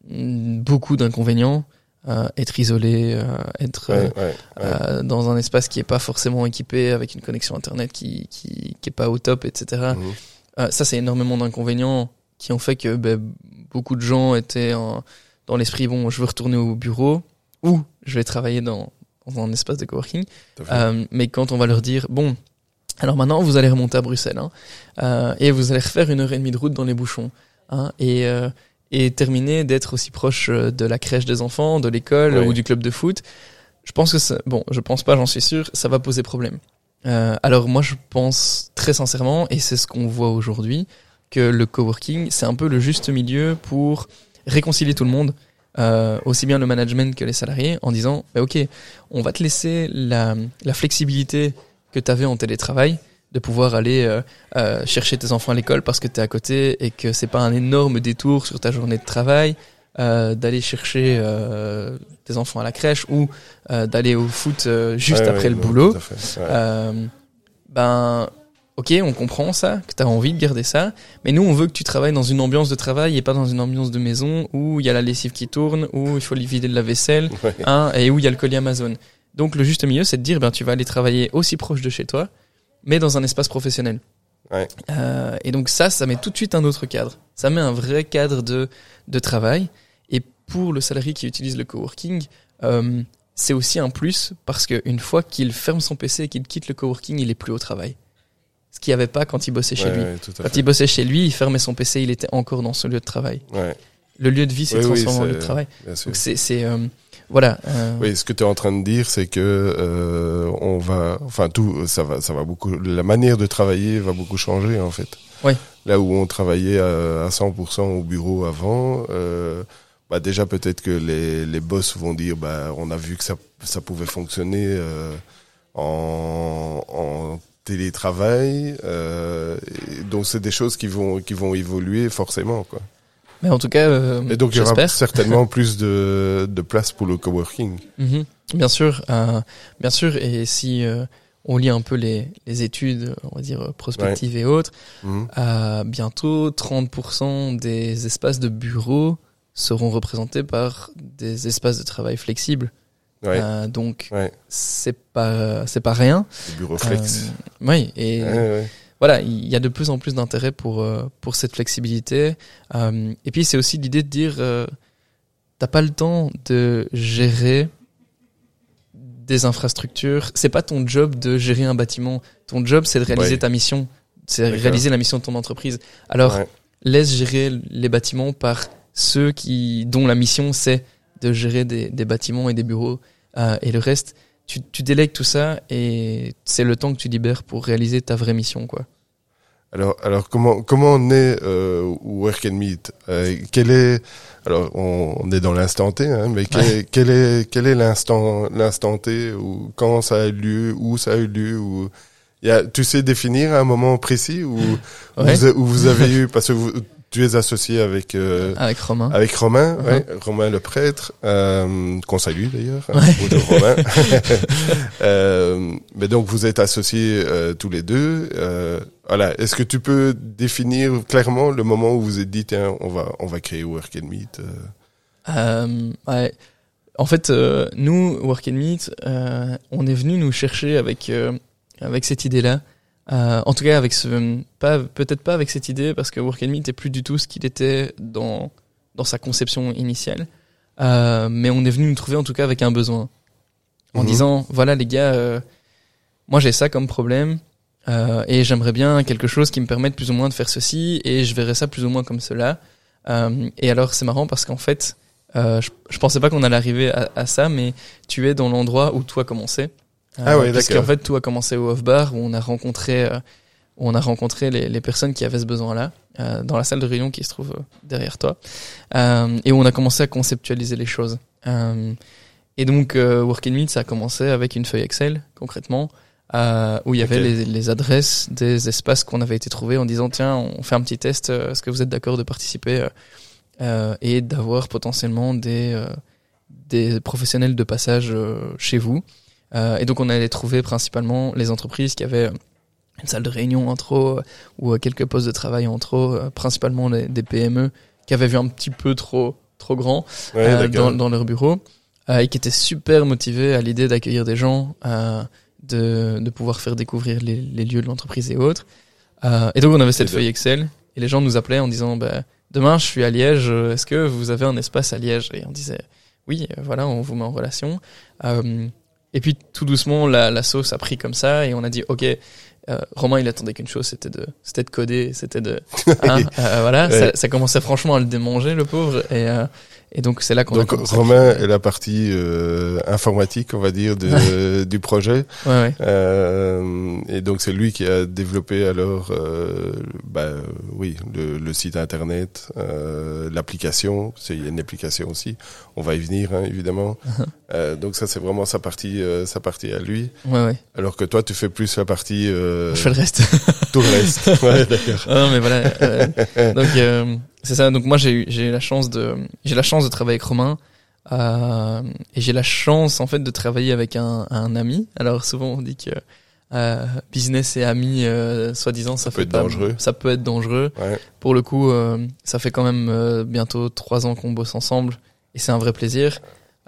mm, beaucoup d'inconvénients, euh, être isolé, euh, être euh, Ouais, ouais, ouais. euh, dans un espace qui est pas forcément équipé avec une connexion internet qui qui, qui est pas au top, etc. Euh, ça, c'est énormément d'inconvénients qui ont fait que ben, beaucoup de gens étaient en- dans l'esprit bon, je veux retourner au bureau ou je vais travailler dans, dans un espace de coworking. Euh, mais quand on va leur dire bon, alors maintenant vous allez remonter à Bruxelles hein, euh, et vous allez refaire une heure et demie de route dans les bouchons hein, et euh, et terminer d'être aussi proche euh, de la crèche des enfants, de l'école Ouais. ou du club de foot. Je pense que ça, bon, je pense pas, j'en suis sûr, ça va poser problème. Euh, alors moi je pense très sincèrement et c'est ce qu'on voit aujourd'hui que le coworking c'est un peu le juste milieu pour réconcilier tout le monde, euh, aussi bien le management que les salariés, en disant bah, ok, on va te laisser la, la flexibilité que tu avais en télétravail, de pouvoir aller euh, euh, chercher tes enfants à l'école parce que tu es à côté et que c'est pas un énorme détour sur ta journée de travail, euh, d'aller chercher euh, tes enfants à la crèche ou euh, d'aller au foot euh, juste Ouais, après ouais, le boulot. ouais. Euh, ben, ok, on comprend ça, que tu as envie de garder ça, mais nous, on veut que tu travailles dans une ambiance de travail et pas dans une ambiance de maison où il y a la lessive qui tourne, où il faut lui vider de la vaisselle, Ouais. hein, et où il y a le colis Amazon. Donc, le juste milieu, c'est de dire, ben, tu vas aller travailler aussi proche de chez toi, mais dans un espace professionnel. Ouais. Euh, et donc ça, ça met tout de suite un autre cadre. Ça met un vrai cadre de, de travail. Et pour le salarié qui utilise le coworking, euh, c'est aussi un plus parce qu'une fois qu'il ferme son PC et qu'il quitte le coworking, il est plus au travail. Qu'il n'y avait pas quand il bossait chez Ouais, lui. ouais, Quand fait. il bossait chez lui, il fermait son PC, il était encore dans ce lieu de travail. Ouais, Le lieu de vie s'est Oui, oui, transformé en lieu de travail. Donc c'est, euh, voilà. euh, Oui, ce que tu es en train de dire, c'est que euh, on va, enfin tout, ça va, ça va beaucoup. La manière de travailler va beaucoup changer en fait. Oui. Là où on travaillait à, à 100% au bureau avant, bah déjà peut-être que les, les boss vont dire, bah on a vu que ça, ça pouvait fonctionner euh, en, en télétravail. Euh, donc c'est des choses qui vont qui vont évoluer forcément quoi. Mais en tout cas, euh, Et donc il y aura certainement plus de, de place pour le coworking. Mhm. Bien sûr, euh, bien sûr. Et si euh, on lit un peu les, les études, on va dire prospectives et autres, euh, bientôt 30% des espaces de bureaux seront représentés par des espaces de travail flexibles. Ouais, Euh, donc ouais, c'est pas c'est pas rien. bureau flex. Euh, oui, et Ouais, ouais. voilà, il y a de plus en plus d'intérêt pour euh, pour cette flexibilité. Euh, et puis c'est aussi l'idée de dire, euh, t'as pas le temps de gérer des infrastructures. C'est pas ton job de gérer un bâtiment. Ton job c'est de réaliser Ouais. ta mission. C'est réaliser la mission de ton entreprise. Alors Ouais. laisse gérer les bâtiments par ceux qui dont la mission c'est de gérer des, des bâtiments et des bureaux Euh, et le reste tu, tu délègues tout ça et c'est le temps que tu libères pour réaliser ta vraie mission quoi. Alors, alors comment comment on est euh, Work and Meet? Euh, Quel est alors on, on est dans l'instant T, hein, mais quel, Ouais. quel est quel est l'instant l'instant T ou quand ça a eu lieu, où ça a eu lieu ou il y a, tu sais définir un moment précis où, où vous, où vous avez eu parce que vous, tu es associé avec euh, Avec Romain. avec Romain, Uh-huh. ouais, Romain le prêtre, euh, qu'on salue d'ailleurs, Ouais. Romain. euh, mais donc vous êtes associés euh, tous les deux. Voilà, est-ce que tu peux définir clairement le moment où vous êtes dit tiens on va on va créer Work and Meet ouais. En fait, nous, Work and Meet, on est venu nous chercher avec avec cette idée-là. Euh, en tout cas, avec ce, pas peut-être pas avec cette idée parce que Work and Meet est plus du tout ce qu'il était dans dans sa conception initiale. Euh, mais on est venu nous trouver en tout cas avec un besoin, en Mhm. disant voilà les gars, euh, moi j'ai ça comme problème. Euh, et j'aimerais bien quelque chose qui me permette plus ou moins de faire ceci et je verrais ça plus ou moins comme cela. Euh, et alors c'est marrant parce qu'en fait, euh, je, je pensais pas qu'on allait arriver à, à ça, mais tu es dans l'endroit où commencé. Euh, Ah ouais, parce qu'en fait tout a commencé au off bar où on a rencontré, euh, où on a rencontré les, les personnes qui avaient ce besoin-là euh, dans la salle de réunion qui se trouve euh, derrière toi, euh, et où on a commencé à conceptualiser les choses. Euh, et donc euh, Work and Meet ça a commencé avec une feuille Excel concrètement euh, où il y avait les, les adresses des espaces qu'on avait été trouvés en disant tiens on fait un petit test euh, est-ce que vous êtes d'accord de participer euh, euh, et d'avoir potentiellement des euh, des professionnels de passage euh, chez vous Euh, et donc on allait trouver principalement les entreprises qui avaient une salle de réunion en trop euh, ou euh, quelques postes de travail en trop principalement les- des PME qui avaient vu un petit peu trop trop grand Ouais, euh, dans, dans leur bureau euh, et qui étaient super motivés à l'idée d'accueillir des gens, de, de pouvoir faire découvrir les, les lieux de l'entreprise et autres. Et donc on avait cette feuille Excel et les gens nous appelaient en disant bah, demain je suis à Liège, est-ce que vous avez un espace à Liège? Et on disait oui, voilà, on vous met en relation. Et puis tout doucement la, la sauce a pris comme ça et on a dit ok. Euh, Romain, il attendait qu'une chose, c'était de, c'était de coder, c'était de, hein, euh, voilà, Ouais. ça, ça commençait franchement à le démanger, le pauvre, et, euh, et donc c'est là qu'on a Donc à Romain est la partie euh, informatique, on va dire, de, du projet. Ouais, ouais. Euh, et donc c'est lui qui a développé alors, euh, bah, oui, le, le site internet, euh, l'application. C'est il y a une application aussi. On va y venir hein, évidemment. Uh-huh. Euh, donc ça c'est vraiment sa partie, euh, sa partie à lui. Ouais, ouais. Alors que toi tu fais plus la partie euh, Je fais le reste. tout le reste. ouais, d'accord. Non, mais voilà. donc euh, c'est ça. Donc moi j'ai eu j'ai la chance de j'ai la chance de travailler avec Romain euh, et j'ai la chance en fait de travailler avec un, un ami. Alors souvent on dit que euh, business et amis, euh, soi-disant, ça, peut fait être pas- dangereux. Ça peut être dangereux. Ouais. Pour le coup, euh, ça fait quand même euh, bientôt trois ans qu'on bosse ensemble et c'est un vrai plaisir.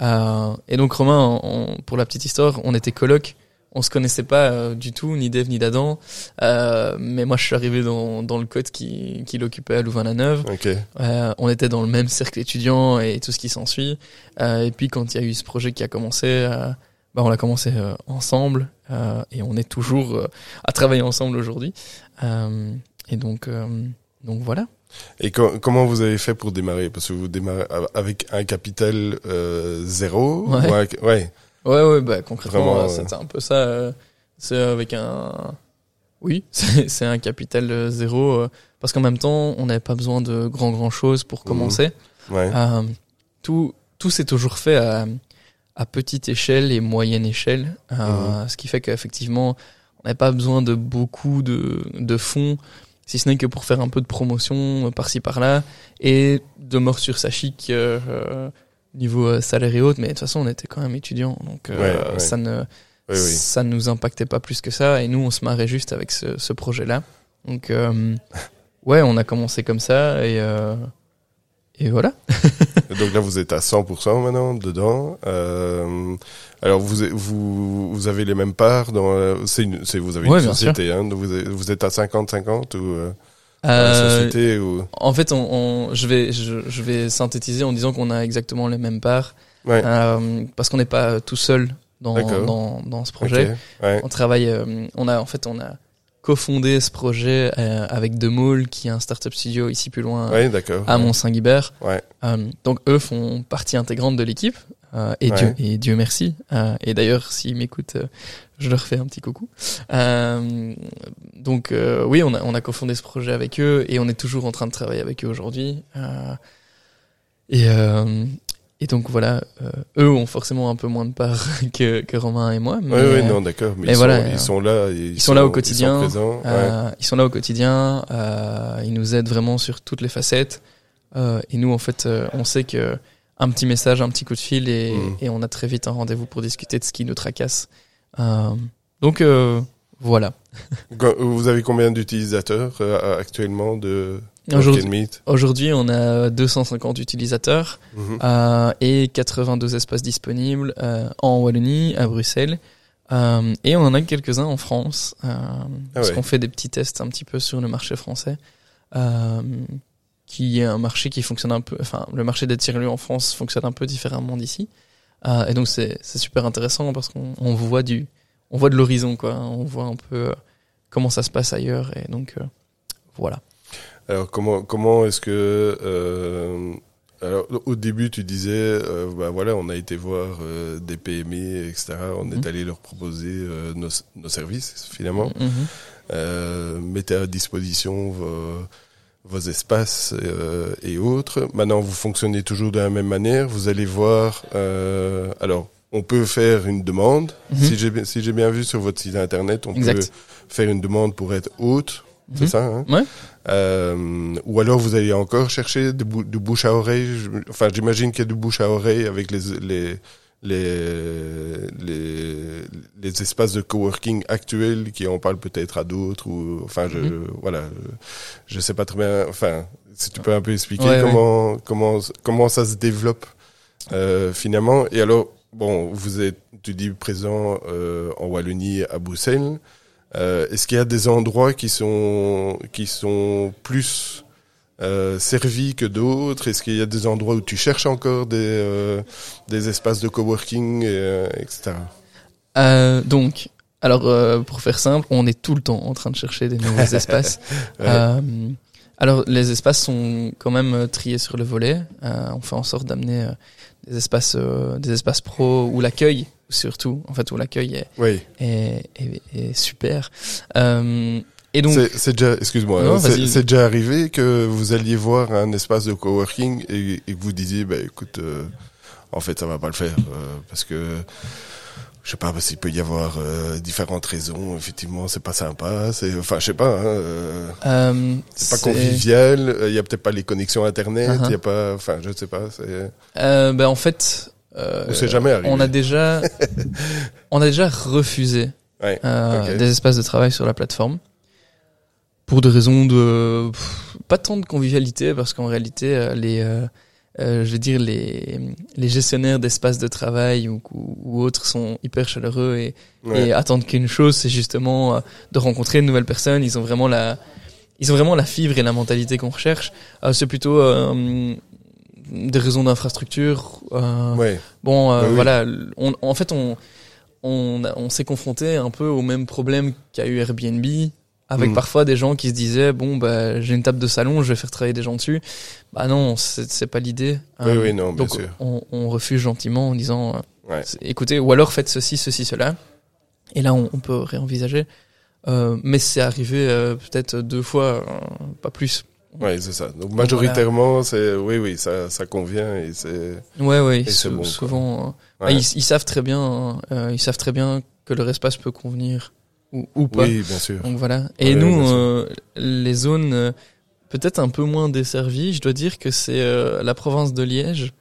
Euh, et donc Romain, on- pour la petite histoire, on était coloc. On se connaissait pas euh, du tout, ni d'Eve ni d'Adam. Euh, mais moi, je suis arrivé dans, dans le code qui, qui l'occupait à Louvain-la-Neuve. Ok. Euh, on était dans le même cercle étudiant et tout ce qui s'ensuit. Euh, et puis quand il y a eu ce projet qui a commencé, euh, bah, on l'a commencé ensemble euh, et on est toujours à travailler ensemble aujourd'hui. Euh, et donc, euh, donc voilà. Et co- comment vous avez fait pour démarrer? Parce que vous démarrez av- avec un capital euh, zéro? Ouais. ou un- ouais. Ouais, ouais, bah concrètement, c'était un peu ça. euh, c'est avec un, oui, c'est un capital euh, zéro euh, parce qu'en même temps, on n'avait pas besoin de grand grand chose pour Mhm. commencer. Ouais. Euh, tout, tout s'est toujours fait à, à petite échelle et moyenne échelle, euh, Mhm. ce qui fait qu'effectivement, on n'avait pas besoin de beaucoup de, de fonds, si ce n'est que pour faire un peu de promotion par-ci par-là et de mort sur sa chic euh, niveau euh, salaire et autres. Mais de toute façon, on était quand même étudiants, donc euh, Ouais, ouais. ça ne Oui, oui. ça nous impactait pas plus que ça. Et nous, on se marrait juste avec ce, ce projet-là. Donc euh, ouais, on a commencé comme ça et euh, et voilà. Donc là, vous êtes à 100% maintenant dedans. Alors vous vous vous avez les mêmes parts dans. C'est vous avez une société. Hein, donc vous êtes, vous êtes à 50-50 ou euh, dans la Euh, société ou. En fait, on, on- je vais je, je vais synthétiser en disant qu'on a exactement les mêmes parts Ouais. euh, parce qu'on n'est pas tout seul dans, dans dans ce projet. Ouais. On travaille, euh, on a en fait on a cofondé ce projet euh, avec Demol qui est un startup studio ici plus loin Ouais, à Mont-Saint-Guibert. Ouais. Euh, donc eux font partie intégrante de l'équipe. Euh, et, Ouais. Dieu, et Dieu merci. Euh, et d'ailleurs, s'ils m'écoutent, euh, je leur fais un petit coucou. Euh, donc oui, on a, on a cofondé ce projet avec eux et on est toujours en train de travailler avec eux aujourd'hui. Et, et donc voilà, eux ont forcément un peu moins de part que, que Romain et moi. Oui, euh, non, d'accord. Mais, mais ils, voilà, sont, ils sont là. Ils, sont là au Ils quotidien, sont ouais. ils sont là au quotidien, ils nous aident vraiment sur toutes les facettes. Et nous, en fait, on sait que un petit message, un petit coup de fil, et, Mm. et on a très vite un rendez-vous pour discuter de ce qui nous tracasse. Euh, donc euh, voilà. Quand- Vous avez combien d'utilisateurs euh, actuellement de Aujourd'hui, on a 250 utilisateurs euh, et 82 espaces disponibles euh, en Wallonie, à Bruxelles. Euh, et on en a quelques-uns en France, euh, parce ouais. qu'on fait des petits tests un petit peu sur le marché français, euh, qui est un marché qui fonctionne un peu, enfin le marché des tiers-lieux en France fonctionne un peu différemment d'ici, Euh, et donc c'est super intéressant parce qu'on on voit du, on voit de l'horizon quoi, on voit un peu euh, comment ça se passe ailleurs, et donc euh, voilà. Alors comment comment est-ce que euh, alors au début tu disais bah voilà on a été voir des PME etc on est Mhm. allé leur proposer nos, nos services finalement Mhm. euh, mettez à disposition vos, vos espaces euh, et autres maintenant vous fonctionnez toujours de la même manière vous allez voir euh, alors on peut faire une demande si j'ai bien- si j'ai bien vu sur votre site internet on Exact. peut faire une demande pour être hôte c'est Mhm. ça hein Ouais. euh, ou alors vous allez encore chercher de, bou- de bouche à oreille. Enfin, j'imagine qu'il y a de bouche à oreille avec les les les les, les espaces de coworking actuels qui en parlent peut-être à d'autres ou enfin je Mhm. voilà je sais pas très bien. Enfin, si tu peux un peu expliquer Ouais, comment comment comment ça se développe euh, finalement. Et alors bon, vous êtes tu dis présent euh, en Wallonie à Bruxelles. Euh, Est-ce qu'il y a des endroits qui sont qui sont plus euh, servis que d'autres? Est-ce qu'il y a des endroits où tu cherches encore des euh, des espaces de coworking, et, euh, etc. Euh, donc, alors euh, pour faire simple, on est tout le temps en train de chercher des nouveaux espaces. Ouais. Euh, alors les espaces sont quand même triés sur le volet. Euh, on fait en sorte d'amener des espaces, euh, des espaces pro où l'accueil, surtout, en fait, où l'accueil est, Oui, est, est, est super. Euh, et donc, c'est déjà, excuse-moi, hein, c'est déjà arrivé que vous alliez voir un espace de coworking et, et que vous disiez, bah écoute, euh, en fait, ça va pas le faire euh, parce que je sais pas, parce qu'il peut y avoir euh, différentes raisons. Effectivement, c'est pas sympa. C'est, enfin, je sais pas. Hein, euh, euh, c'est pas convivial. euh, Il y a peut-être pas les connexions internet. Il Uh-huh. y a pas, enfin, je sais pas. Euh, ben en fait, euh, c'est jamais arrivé. on a déjà, on a déjà refusé ouais. euh, des espaces de travail sur la plateforme pour des raisons de pff, pas tant de convivialité parce qu'en réalité euh, les euh, euh, je veux dire les les gestionnaires d'espaces de travail ou, ou, ou autres sont hyper chaleureux et, Ouais. et attendent qu'une chose c'est justement euh, de rencontrer de nouvelles personnes ils ont vraiment la ils ont vraiment la fibre et la mentalité qu'on recherche Euh, c'est plutôt euh, des raisons d'infrastructure euh, Ouais. Bon, euh, Bah oui. voilà, on, en fait, on, on, a- on s'est confronté un peu au même problème qu'a eu Airbnb, avec Mm. parfois des gens qui se disaient bon, bah, j'ai une table de salon, je vais faire travailler des gens dessus. Bah non, c'est pas l'idée. Oui, Euh, oui, non, bien donc sûr. on, on refuse gentiment en disant euh, Ouais. écoutez, ou alors faites ceci, ceci, cela. Et là, on, on peut réenvisager. Euh, mais c'est arrivé euh, peut-être deux fois, euh, pas plus. Ouais, c'est ça. Donc majoritairement, c'est, oui, oui, ça, ça convient et c'est, Ouais, ouais, sou- bon, souvent. euh, ouais. Ils, ils savent très bien, hein, euh, ils savent très bien que leur espace peut convenir ou, ou pas. oui, bien sûr. Donc voilà. Et Ouais, nous, euh, les zones euh, peut-être un peu moins desservies, je dois dire que c'est euh, la province de Liège.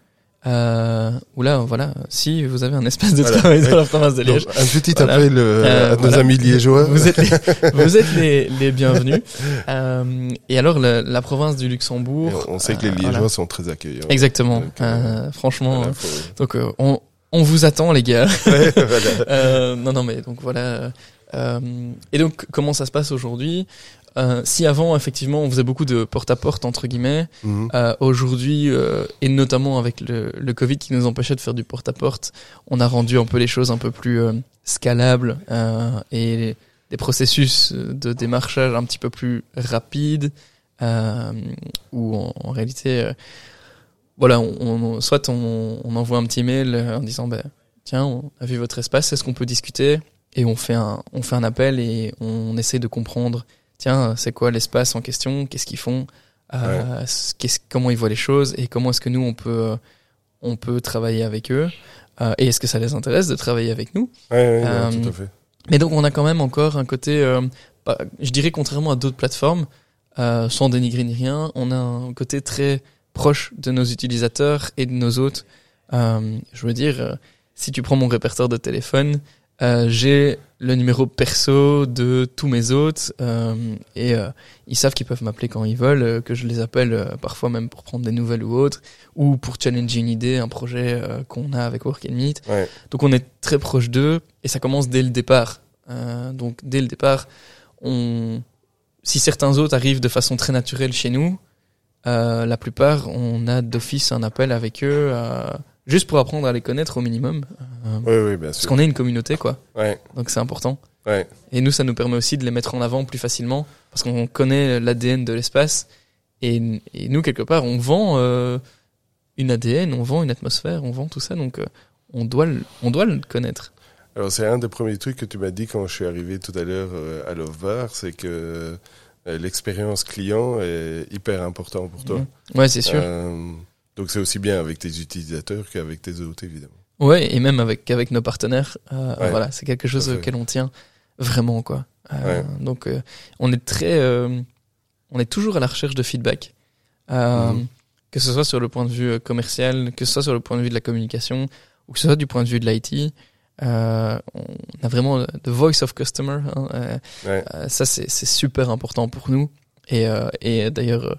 Euh, où là, voilà, si vous avez un espace de Voilà. travail dans la province de Donc, Liège, un petit Voilà. appel euh, Euh, à nos voilà. amis liégeois. vous êtes les, vous êtes les, les bienvenus. Euh, et alors, la, la province du Luxembourg. on sait que les euh, liégeois sont très accueillants. Exactement. Donc, euh, Euh, franchement, euh, faut- donc euh, on, on vous attend, les gars. Ouais, voilà. Euh, non, non, mais donc voilà. Euh, et donc, comment ça se passe aujourd'hui Euh, Si avant, effectivement, on faisait beaucoup de porte-à-porte, entre guillemets, Mhm. euh, aujourd'hui, euh, et notamment avec le, le Covid qui nous empêchait de faire du porte-à-porte, on a rendu un peu les choses un peu plus scalables et les- des processus de démarchage un petit peu plus rapides, où en, en réalité... voilà, on, on- soit on, on envoie un petit mail en disant, ben tiens, on a vu votre espace, est-ce qu'on peut discuter? Et on fait un, on fait un appel et on essaie de comprendre, tiens, c'est quoi l'espace en question, qu'est-ce qu'ils font, euh, qu'est-ce- comment ils voient les choses et comment est-ce que nous on peut, euh, on peut travailler avec eux. Euh, et est-ce que ça les intéresse de travailler avec nous Ouais, ouais, Euh, tout à fait. mais donc on a quand même encore un côté, euh, pas- je dirais contrairement à d'autres plateformes, euh, sans dénigrer ni rien, on a un côté très proche de nos utilisateurs et de nos hôtes. Euh, je veux dire, si tu prends mon répertoire de téléphone, euh, j'ai le numéro perso de tous mes hôtes euh, et euh, ils savent qu'ils peuvent m'appeler quand ils veulent, euh, que je les appelle euh, parfois même pour prendre des nouvelles ou autres, ou pour challenger une idée, un projet euh, qu'on a avec Work and Meet. Ouais. Donc on est très proche d'eux et ça commence dès le départ. Euh, donc dès le départ, on, si certains autres arrivent de façon très naturelle chez nous, euh, la plupart, on a d'office un appel avec eux, euh, juste pour apprendre à les connaître au minimum, euh, Oui, oui, bien parce sûr. qu'on est une communauté, quoi. Ouais, Donc c'est important. ouais. Et nous, ça nous permet aussi de les mettre en avant plus facilement, parce qu'on connaît l'ADN de l'espace. Et, et nous, quelque part, on vend euh, une ADN, on vend une atmosphère, on vend tout ça, donc euh, on doit, le- on doit le connaître. Alors c'est un des premiers trucs que tu m'as dit quand je suis arrivé tout à l'heure à Love Bar, c'est que l'expérience client est hyper important pour toi. Mhm. Ouais, c'est sûr. Donc c'est aussi bien avec tes utilisateurs qu'avec tes hôtes évidemment. Ouais, et même avec avec nos partenaires, euh, Ouais, voilà, c'est quelque chose auquel on tient vraiment quoi. Euh, Ouais. Donc euh, on est très, euh, on est toujours à la recherche de feedback, euh, Mhm. que ce soit sur le point de vue commercial, que ce soit sur le point de vue de la communication, ou que ce soit du point de vue de l'IT. Euh, on a vraiment the voice of customer. hein, euh, Ouais. euh, ça c'est super important pour nous. Et euh, et d'ailleurs.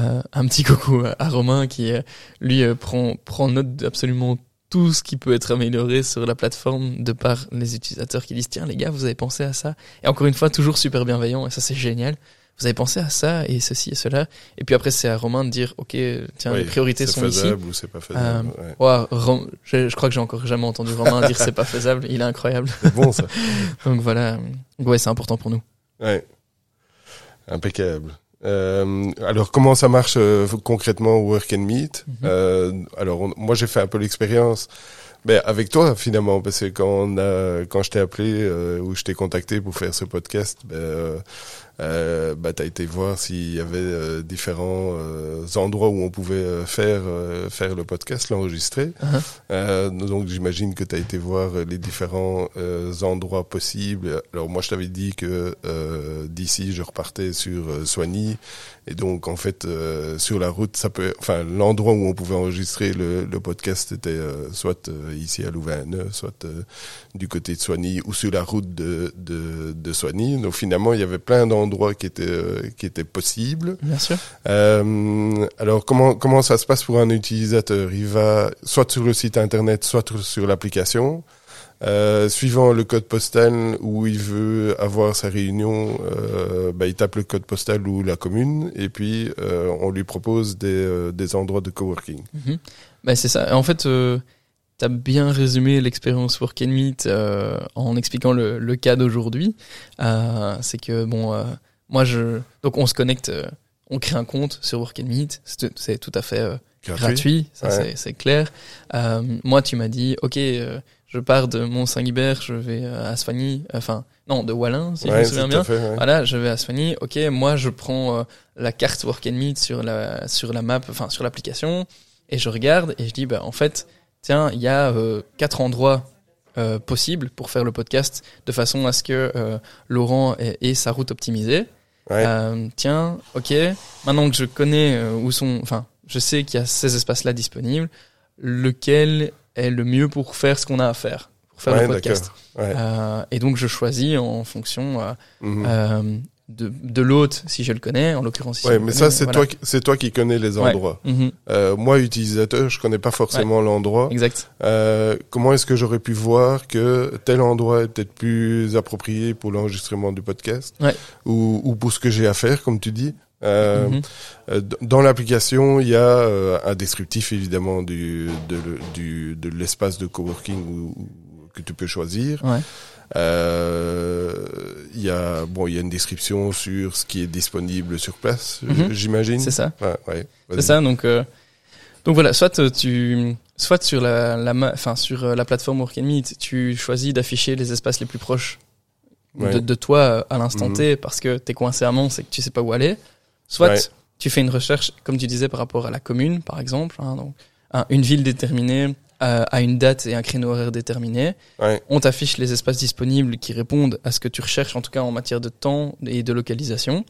Euh, un petit coucou à Romain qui euh, lui euh, prend prend note d'absolument tout ce qui peut être amélioré sur la plateforme de par les utilisateurs qui disent tiens les gars vous avez pensé à ça et encore une fois toujours super bienveillant et ça c'est génial vous avez pensé à ça et ceci et cela et puis après c'est à Romain de dire ok tiens Oui, les priorités sont ici faisable ou c'est pas faisable. ouais. Rom- je, je crois que j'ai encore jamais entendu Romain dire c'est pas faisable il est incroyable bon ça. donc voilà ouais c'est important pour nous Ouais. Impeccable. Euh, alors comment ça marche euh, concrètement Work and Meet? Mhm. Euh, Alors on- moi j'ai fait un peu l'expérience ben, avec toi finalement parce que quand on a quand je t'ai appelé euh, ou je t'ai contacté pour faire ce podcast, ben, euh, bah, t'as été voir s'il y avait euh, différents euh, endroits où on pouvait euh, faire euh, faire le podcast, l'enregistrer. Euh, donc j'imagine que tu as été voir les différents euh, endroits possibles. Alors moi je t'avais dit que euh, d'ici je repartais sur Soigny et donc en fait euh, sur la route ça peut enfin l'endroit où on pouvait enregistrer le, le podcast était euh, soit ici à Louvain-Neuve, soit euh, du côté de Soigny ou sur la route de de, de Soigny. Donc finalement il y avait plein d'endroits qui étaient euh, qui étaient possibles. bien sûr Euh, alors comment comment ça se passe pour un utilisateur? Il va soit sur le site internet, soit sur l'application. Euh, suivant le code postal où il veut avoir sa réunion, euh, bah, il tape le code postal ou la commune et puis euh, on lui propose des, des endroits de coworking. Bah, c'est ça. En fait, tu as bien résumé l'expérience Work and Meet euh, en expliquant le, le cas d'aujourd'hui. Euh, c'est que, bon, euh, moi, je. Donc, on se connecte, euh, on crée un compte sur Work and Meet. C'est c'est tout à fait euh, gratuit, ça Ouais. c'est- c'est clair. Euh, moi, tu m'as dit, ok, euh, je pars de Mont-Saint-Guibert, je vais à Sfagny, enfin, non, de Wallin, si je me souviens bien. à fait, ouais. Voilà, je vais à Sfagny. Ok, moi je prends la carte Work and Meet sur la sur la map, enfin sur l'application, et je regarde et je dis bah en fait, tiens, il y a euh, quatre endroits euh, possibles pour faire le podcast de façon à ce que euh, Laurent ait, ait sa route optimisée. Ouais. Tiens, ok, maintenant que je connais où sont, enfin, je sais qu'il y a ces espaces-là disponibles, lequel est le mieux pour faire ce qu'on a à faire, pour faire Ouais, le podcast. Ouais. Et donc je choisis en fonction Mhm. De, de l'hôte si je le connais, en l'occurrence. si Ouais, mais ça c'est voilà. toi c'est toi qui connais les Ouais. endroits. Mhm, Euh, moi utilisateur, je connais pas forcément l'endroit. exact. Euh, comment est-ce que j'aurais pu voir que tel endroit est peut-être plus approprié pour l'enregistrement du podcast Ouais. ou, ou pour ce que j'ai à faire, comme tu dis? Euh, Mhm. euh, Dans l'application, il y a euh, un descriptif évidemment du, de, de l'espace de coworking ou- que tu peux choisir. Ouais. Euh, Il y a bon, il y a une description sur ce qui est disponible sur place, Mhm. j'imagine. C'est ça. Ouais, ouais. C'est ça. Donc, euh, Donc voilà, soit euh, tu, soit sur la, la, enfin sur la plateforme Work and Meet, tu choisis d'afficher les espaces les plus proches Ouais. de, de toi à l'instant Mhm. T parce que t'es coincé à Mons et que tu sais pas où aller. Soit Ouais. tu fais une recherche, comme tu disais, par rapport à la commune, par exemple, hein, donc un- une ville déterminée euh, à une date et un créneau horaire déterminé. Ouais. On t'affiche les espaces disponibles qui répondent à ce que tu recherches, en tout cas en matière de temps et de localisation.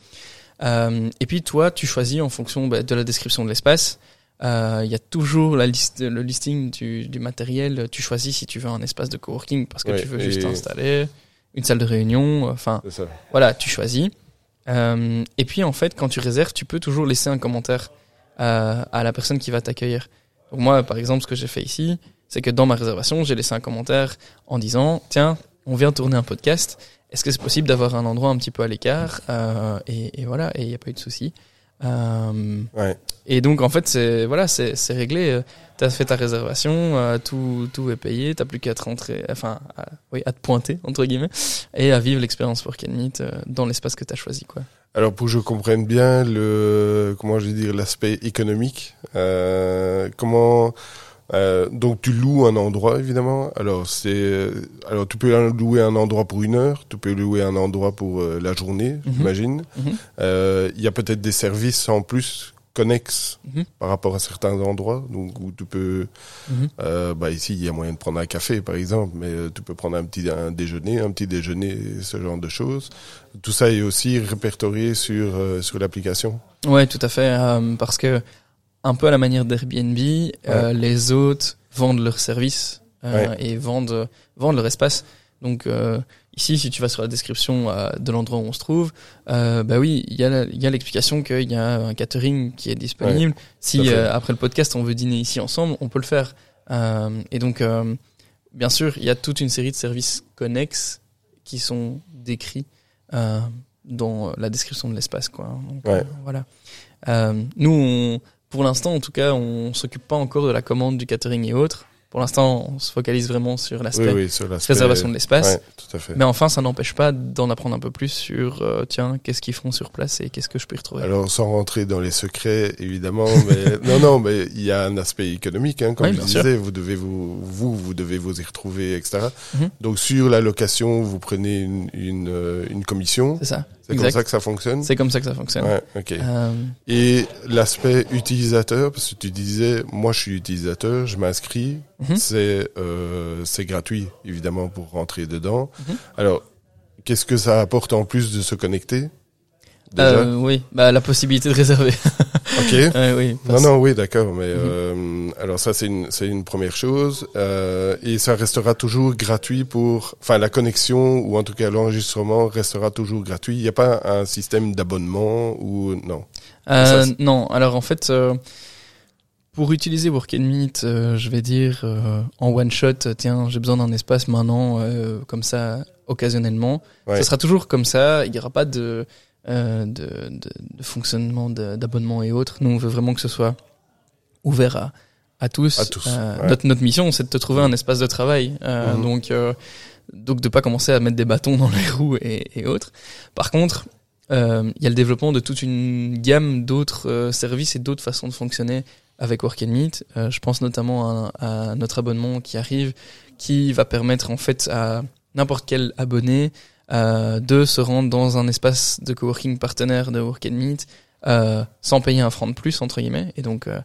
Euh, et puis toi, tu choisis en fonction bah, de la description de l'espace. Euh, Il y a toujours la liste, le listing du, du matériel. Tu choisis si tu veux un espace de coworking parce que Ouais, tu veux juste installer une salle de réunion. Enfin, voilà, tu choisis. Euh, et puis en fait, quand tu réserves, tu peux toujours laisser un commentaire euh, à la personne qui va t'accueillir. Moi, par exemple, ce que j'ai fait ici, c'est que dans ma réservation, j'ai laissé un commentaire en disant tiens, on vient tourner un podcast. Est-ce que c'est possible d'avoir un endroit un petit peu à l'écart Euh, et, et voilà, et il n'y a pas eu de souci. Euh, Ouais. et donc en fait, c'est voilà, c'est c'est réglé. Tu as fait ta réservation, euh, tout tout est payé. T'as plus qu'à te rentrer, enfin, à, oui, à te pointer entre guillemets et à vivre l'expérience Work and Meet euh, dans l'espace que tu as choisi, quoi. Alors pour que je comprenne bien le comment je vais dire l'aspect économique, euh, comment euh, donc tu loues un endroit évidemment. Alors c'est alors tu peux louer un endroit pour une heure, tu peux louer un endroit pour euh, la journée, Mhm. j'imagine. Mhm. Euh, Il y a peut-être des services en plus connexes Mhm. par rapport à certains endroits, donc où tu peux Mhm. euh, bah ici, il y a moyen de prendre un café, par exemple, mais euh, tu peux prendre un petit un déjeuner, un petit déjeuner, ce genre de choses. Tout ça est aussi répertorié sur euh, sur l'application. Ouais, tout à fait, euh, parce que un peu à la manière d'Airbnb, euh, les hôtes vendent leurs services euh, et vendent vendent leur espace. Donc euh, ici, si tu vas sur la description euh, de l'endroit où on se trouve, euh, bah oui, il y a la- il y a l'explication qu'il y a un catering qui est disponible. si euh, après le podcast on veut dîner ici ensemble, on peut le faire. Euh, et donc, euh, bien sûr, il y a toute une série de services connexes qui sont décrits euh, dans la description de l'espace, quoi. Donc, voilà. Euh, nous, on, pour l'instant, en tout cas, on s'occupe pas encore de la commande du catering et autres. Pour l'instant, on se focalise vraiment sur l'aspect oui, réservation de l'espace. Ouais, tout à fait. Mais enfin, ça n'empêche pas d'en apprendre un peu plus sur, euh, tiens, qu'est-ce qu'ils font sur place et qu'est-ce que je peux y retrouver. Alors, sans rentrer dans les secrets, évidemment, mais non, non, mais il y a un aspect économique, hein, comme Oui, je disais, vous devez vous, vous, vous devez vous y retrouver, etc. Mhm. Donc, sur la location, vous prenez une, une, euh, une commission. C'est ça. C'est comme ça que ça fonctionne. C'est comme ça que ça fonctionne. Ouais, ok. Euh, Et l'aspect utilisateur, parce que tu disais, moi je suis utilisateur, je m'inscris, Mhm. c'est euh, c'est gratuit évidemment pour rentrer dedans. Mhm. Alors, qu'est-ce que ça apporte en plus de se connecter? Déjà, euh, oui, bah, la possibilité de réserver. ok. Ouais, oui, Non, parce- non, oui, d'accord, mais Mhm. euh, alors ça c'est une c'est une première chose, euh, et ça restera toujours gratuit pour, enfin la connexion ou en tout cas l'enregistrement restera toujours gratuit. Il n'y a pas un système d'abonnement ou non? Euh, Ça, non, alors en fait, euh, pour utiliser Work and Meet, euh, je vais dire euh, en one shot, tiens, j'ai besoin d'un espace maintenant, euh, comme ça, occasionnellement. Ouais. Ça sera toujours comme ça. Il n'y aura pas de, de, de, de fonctionnement d'abonnement et autres. Nous, on veut vraiment que ce soit ouvert à, à tous. À tous, Euh, ouais. notre, notre mission, c'est de te trouver un espace de travail. Euh, Mhm. Donc, euh, donc de pas commencer à mettre des bâtons dans les roues et, et autres. Par contre, euh, il y a le développement de toute une gamme d'autres euh, services et d'autres façons de fonctionner avec Work and Meet. Euh, je pense notamment à, à notre abonnement qui arrive, qui va permettre en fait à n'importe quel abonné euh, de se rendre dans un espace de coworking partenaire de Work and Meet euh, sans payer un franc de plus entre guillemets et donc euh,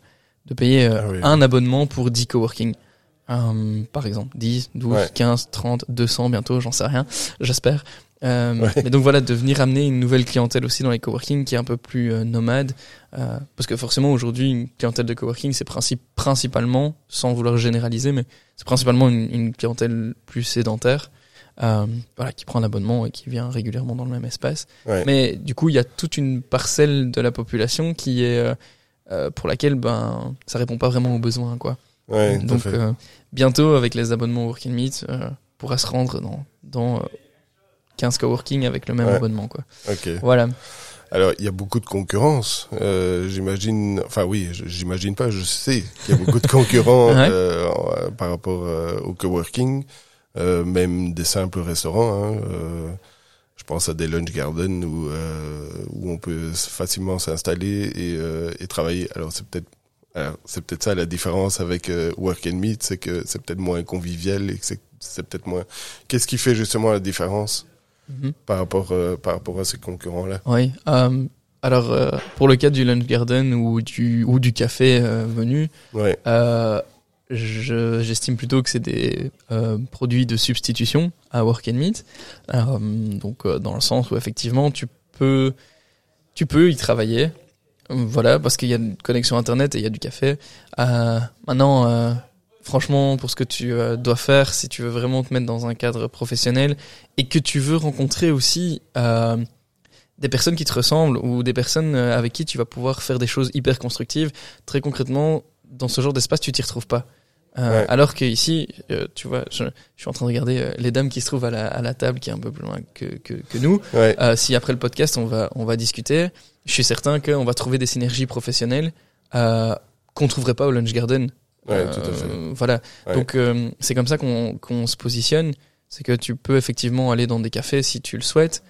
de payer euh, Ah oui. un abonnement pour 10 coworking. Euh, par exemple, 10, 12, Ouais. 15, 30, 200 bientôt, j'en sais rien, j'espère. Euh, Ouais. Mais donc voilà, de venir amener une nouvelle clientèle aussi dans les coworking qui est un peu plus euh, nomade. euh, parce que forcément aujourd'hui, une clientèle de coworking, c'est princi- principalement, sans vouloir généraliser, mais c'est principalement une, une clientèle plus sédentaire. Euh, voilà, qui prend un abonnement et qui vient régulièrement dans le même espace. Ouais. Mais du coup, il y a toute une parcelle de la population qui est euh, euh, pour laquelle ben ça répond pas vraiment aux besoins quoi. Ouais, Donc euh, bientôt avec les abonnements Work and Meet, euh, pourra se rendre dans dans euh, 15 coworking avec le même Ouais. abonnement quoi. Ok. Voilà. Alors, il y a beaucoup de concurrence. Euh, j'imagine, enfin oui, j'imagine pas, je sais qu'il y a beaucoup de concurrents Ouais. euh, par rapport euh, au coworking, même des simples restaurants. Hein, euh, je pense à des lunch gardens où euh, où on peut facilement s'installer et, euh, et travailler. Alors c'est peut-être c'est peut-être ça la différence avec euh, Work and Meet, c'est que c'est peut-être moins convivial et que c'est, peut-être moins. Qu'est-ce qui fait justement la différence Mhm. par rapport euh, par rapport à ces concurrents-là? Oui. euh, alors, euh, pour le cas du lunch garden ou du, ou du café euh, venu, Ouais, je- j'estime plutôt que c'est des euh, produits de substitution à Work and Meet. Euh, donc, euh, dans le sens où effectivement, tu peux, tu peux y travailler. Euh, Voilà, parce qu'il y a une connexion internet et il y a du café. Euh, maintenant, euh, franchement, pour ce que tu dois faire, si tu veux vraiment te mettre dans un cadre professionnel et que tu veux rencontrer aussi des personnes qui te ressemblent ou des personnes avec qui tu vas pouvoir faire des choses hyper constructives, très concrètement, dans ce genre d'espace, tu t'y retrouves pas. Euh, Ouais. Alors que ici, euh, tu vois, je, je suis en train de regarder euh, les dames qui se trouvent à la, à la table, qui est un peu plus loin que, que, que nous. ouais, si après le podcast, on va, on va discuter, je suis certain qu'on va trouver des synergies professionnelles qu'on trouverait pas au Lunch Garden. ouais, tout à fait. Voilà. Donc c'est comme ça qu'on qu'on se positionne. C'est que tu peux effectivement aller dans des cafés si tu le souhaites,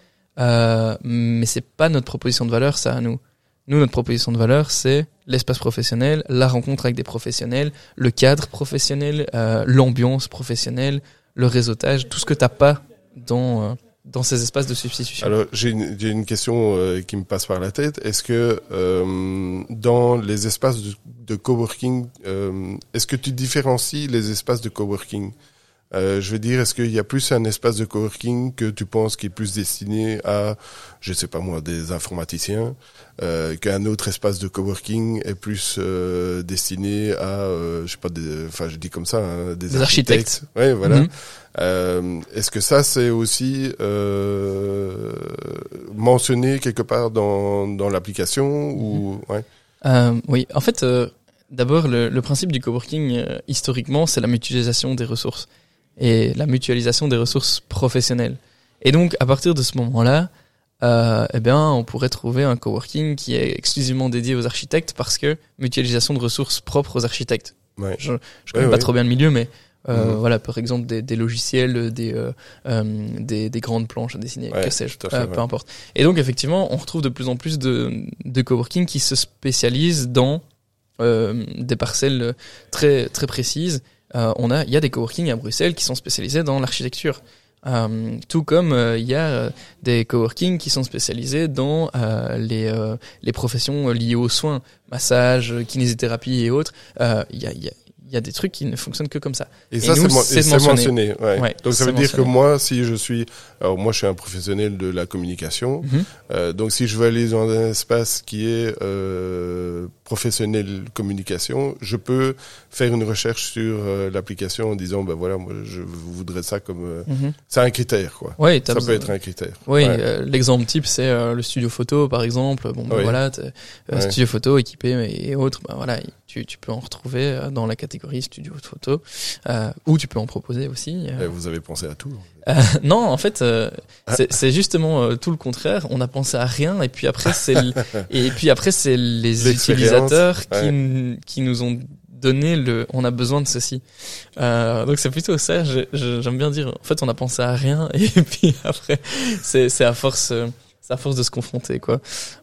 mais c'est pas notre proposition de valeur, ça à nous. Nous, notre proposition de valeur, c'est l'espace professionnel, la rencontre avec des professionnels, le cadre professionnel, euh, l'ambiance professionnelle, le réseautage, tout ce que t'as pas dans euh, dans ces espaces de substitution. Alors, j'ai une, une question euh, qui me passe par la tête. Est-ce que dans les espaces de, de coworking, est-ce que tu différencies les espaces de coworking? Euh, Je veux dire, est-ce qu'il y a plus un espace de coworking que tu penses qui est plus destiné à, je sais pas moi, des informaticiens, euh, qu'un autre espace de coworking est plus euh, destiné à, euh, je sais pas, enfin, je dis comme ça, hein, des, Des architectes. Ouais, voilà. Euh, Est-ce que ça c'est aussi euh, mentionné quelque part dans, dans l'application ou ouais? Euh, oui, en fait, euh, d'abord, le, le principe du coworking, euh, historiquement, c'est la mutualisation des ressources et la mutualisation des ressources professionnelles. Et donc, à partir de ce moment-là, euh, eh bien, on pourrait trouver un coworking qui est exclusivement dédié aux architectes parce que mutualisation de ressources propres aux architectes. Ouais. Je, je connais Ouais, pas ouais. trop bien le milieu, mais euh, Mhm. voilà, par exemple, des, des logiciels, des, euh, euh, des, des grandes planches à dessiner, Ouais, que sais-je, euh, peu importe. Et donc, effectivement, on retrouve de plus en plus de, de coworking qui se spécialisent dans euh, des parcelles très très précises. Euh, on a, il y a des coworking à Bruxelles qui sont spécialisés dans l'architecture. Euh, tout comme euh, il y a euh, des coworking qui sont spécialisés dans euh, les, euh, les professions liées aux soins, massage, kinésithérapie et autres. Euh, Il y, a, y, a, il y a des trucs qui ne fonctionnent que comme ça. Et, Et ça, c'est, mentionné. mentionné. ouais. Ouais, donc ça veut dire que moi, si je suis, alors moi, je suis un professionnel de la communication. Mhm. Euh, donc si je veux aller dans un espace qui est euh, professionnel communication, je peux faire une recherche sur euh, l'application en disant, ben voilà, moi, je voudrais ça comme. euh, Mhm. C'est un critère, quoi. Ouais, Ça peut être un critère. Oui, Ouais. euh, l'exemple type c'est le studio photo par exemple. Bon, ben Oui. voilà, Ouais. studio photo équipé et autres. Ben voilà, tu, tu peux en retrouver dans la catégorie studio photo, ou tu peux en proposer aussi. Vous avez pensé à tout. Euh, non, en fait, euh, Ah. c'est justement euh, tout le contraire. On a pensé à rien et puis après c'est et puis après c'est les utilisateurs qui ouais. qui nous ont donné le. On a besoin de ceci. Euh, donc c'est plutôt ça. J'aime bien dire. En fait, on a pensé à rien et puis après c'est c'est à force. euh, c'est à force de se confronter, quoi.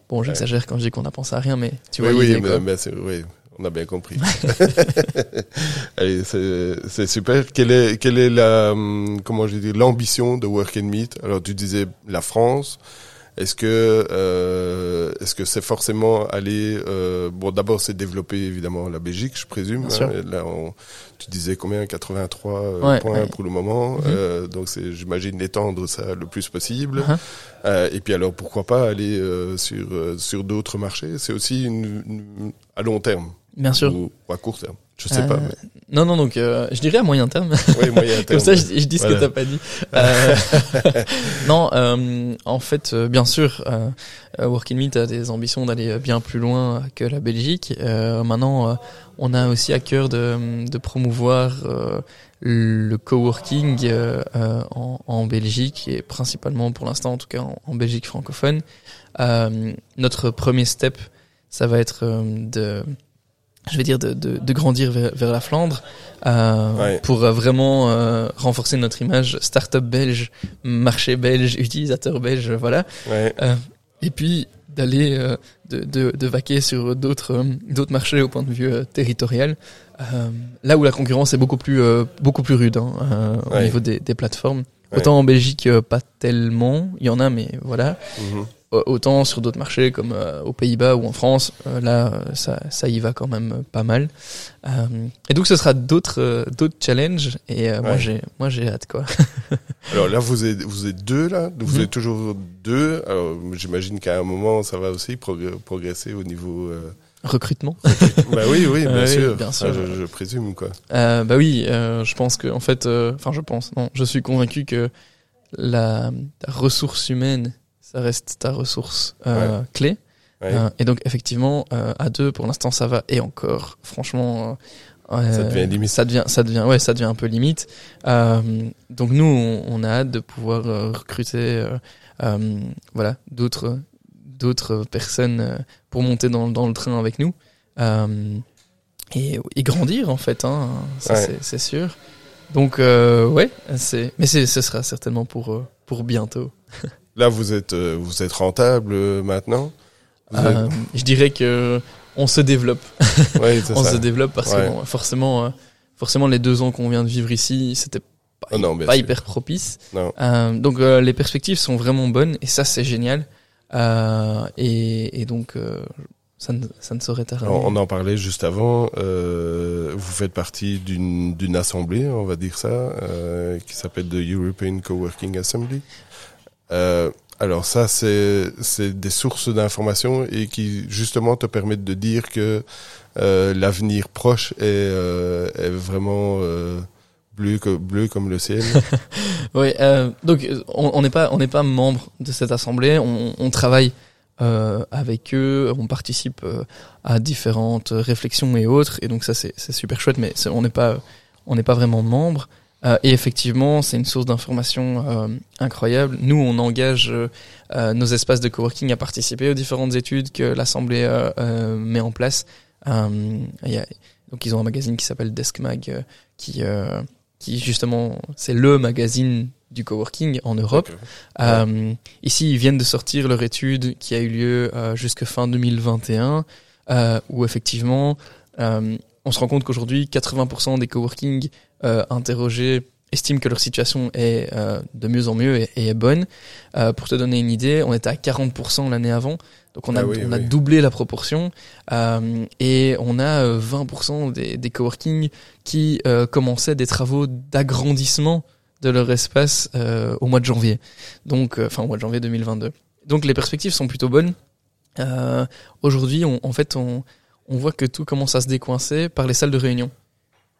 Bon, j'exagère quand je dis qu'on a pensé à rien, mais tu vois oui, oui, mais, mais oui, on a bien compris. Allez, c'est, super. Quelle est, quelle est la, hum, comment je dis, l'ambition de Work and Meet? Alors, tu disais la France. Est-ce que, euh, est-ce que c'est forcément aller, euh, bon, d'abord c'est développer évidemment la Belgique, je présume. Et Là, on, tu disais combien? 83 euh, Ouais, points ouais. pour le moment. Euh, donc, c'est, j'imagine étendre ça le plus possible. Uh-huh. Euh, et puis alors pourquoi pas aller euh, sur sur d'autres marchés? C'est aussi une, une- à long terme Bien sûr. ou, ou à court terme. Je sais Euh, pas. Mais, Non, non, donc euh, je dirais à moyen terme. oui, moyen terme. Comme ça, je, je dis ce que t'as pas dit. Euh, non, euh, en fait, euh, bien sûr, euh, euh, Working Meet a des ambitions d'aller bien plus loin que la Belgique. Euh, maintenant, euh, on a aussi à cœur de, de promouvoir euh, le coworking euh, euh, en, en Belgique et principalement pour l'instant, en tout cas en, en Belgique francophone. Euh, notre premier step, ça va être euh, de je vais dire de, de, de grandir vers, vers la Flandre euh, Ouais. pour euh, vraiment euh, renforcer notre image start-up belge, marché belge, utilisateur belge, voilà. Ouais. Euh, et puis d'aller euh, de, de, de, vaquer sur d'autres euh, d'autres marchés au point de vue euh, territorial là où la concurrence est beaucoup plus beaucoup plus rude hein, au niveau des, des plateformes autant en Belgique pas tellement il y en a mais voilà mhm. Autant sur d'autres marchés comme aux Pays-Bas ou en France là ça ça y va quand même pas mal et donc ce sera d'autres d'autres challenges et moi j'ai moi j'ai hâte quoi Alors là, vous êtes, vous êtes deux là, vous mhm. êtes toujours deux. Alors j'imagine qu'à un moment, ça va aussi progresser au niveau euh... recrutement. bah oui, oui, bien sûr. Bien sûr. je, je, présume quoi. Euh, bah oui, euh, je pense que en fait, euh, enfin je pense, non, je suis convaincu que la ressource humaine, ça reste ta ressource euh, clé. et donc effectivement, à deux, pour l'instant, ça va. Et encore, franchement, ça devient limite. Ça devient, ça devient, ouais, ça devient un peu limite. Euh, donc nous, on, on, a hâte de pouvoir euh, recruter, euh, euh, voilà, d'autres, d'autres personnes euh, pour monter dans, dans le train avec nous et, et, grandir en fait. Hein, ça ouais. c'est sûr. Donc ouais, c'est, mais c'est, ce sera certainement pour pour bientôt. Là, vous êtes vous êtes rentable maintenant. Êtes... Je dirais que on se développe. on se développe parce que forcément, euh, forcément, les deux ans qu'on vient de vivre ici, c'était pas, oh pas hyper propice. Euh, donc euh, les perspectives sont vraiment bonnes et ça c'est génial. Euh, et, et, donc ça ne, ça ne saurait tarder. On en parlait juste avant. vous faites partie d'une d'une assemblée, on va dire ça, qui s'appelle the European Coworking Assembly. Euh, alors ça, c'est des sources d'informations et qui justement te permettent de dire que euh, l'avenir proche est, euh, est vraiment bleu, bleu comme le ciel. oui, donc on n'est pas on n'est pas membre de cette assemblée, on, travaille avec eux, on participe à différentes réflexions et autres, et donc ça c'est super chouette, mais on n'est pas on n'est pas vraiment membre. Euh, et effectivement, c'est une source d'information euh, incroyable. Nous, on engage euh, euh nos espaces de coworking à participer aux différentes études que l'Assemblée euh, met en place. Y a, donc, ils ont un magazine qui s'appelle DeskMag, qui, qui justement, c'est le magazine du coworking en Europe. Ouais. Ici, ils viennent de sortir leur étude qui a eu lieu jusque fin 2021, où effectivement, on se rend compte qu'aujourd'hui, 80% des coworking interrogés estiment que leur situation est euh, de mieux en mieux et, et est bonne. Euh, pour te donner une idée, on était à 40% l'année avant, donc on a, ah oui, on oui. a doublé la proportion euh, et on a 20% euh, des, des coworking qui euh, commençaient des travaux d'agrandissement de leur espace au mois de janvier, donc enfin au mois de janvier 2022. Donc les perspectives sont plutôt bonnes. Aujourd'hui, en fait, on, on voit que tout commence à se décoincer par les salles de réunion.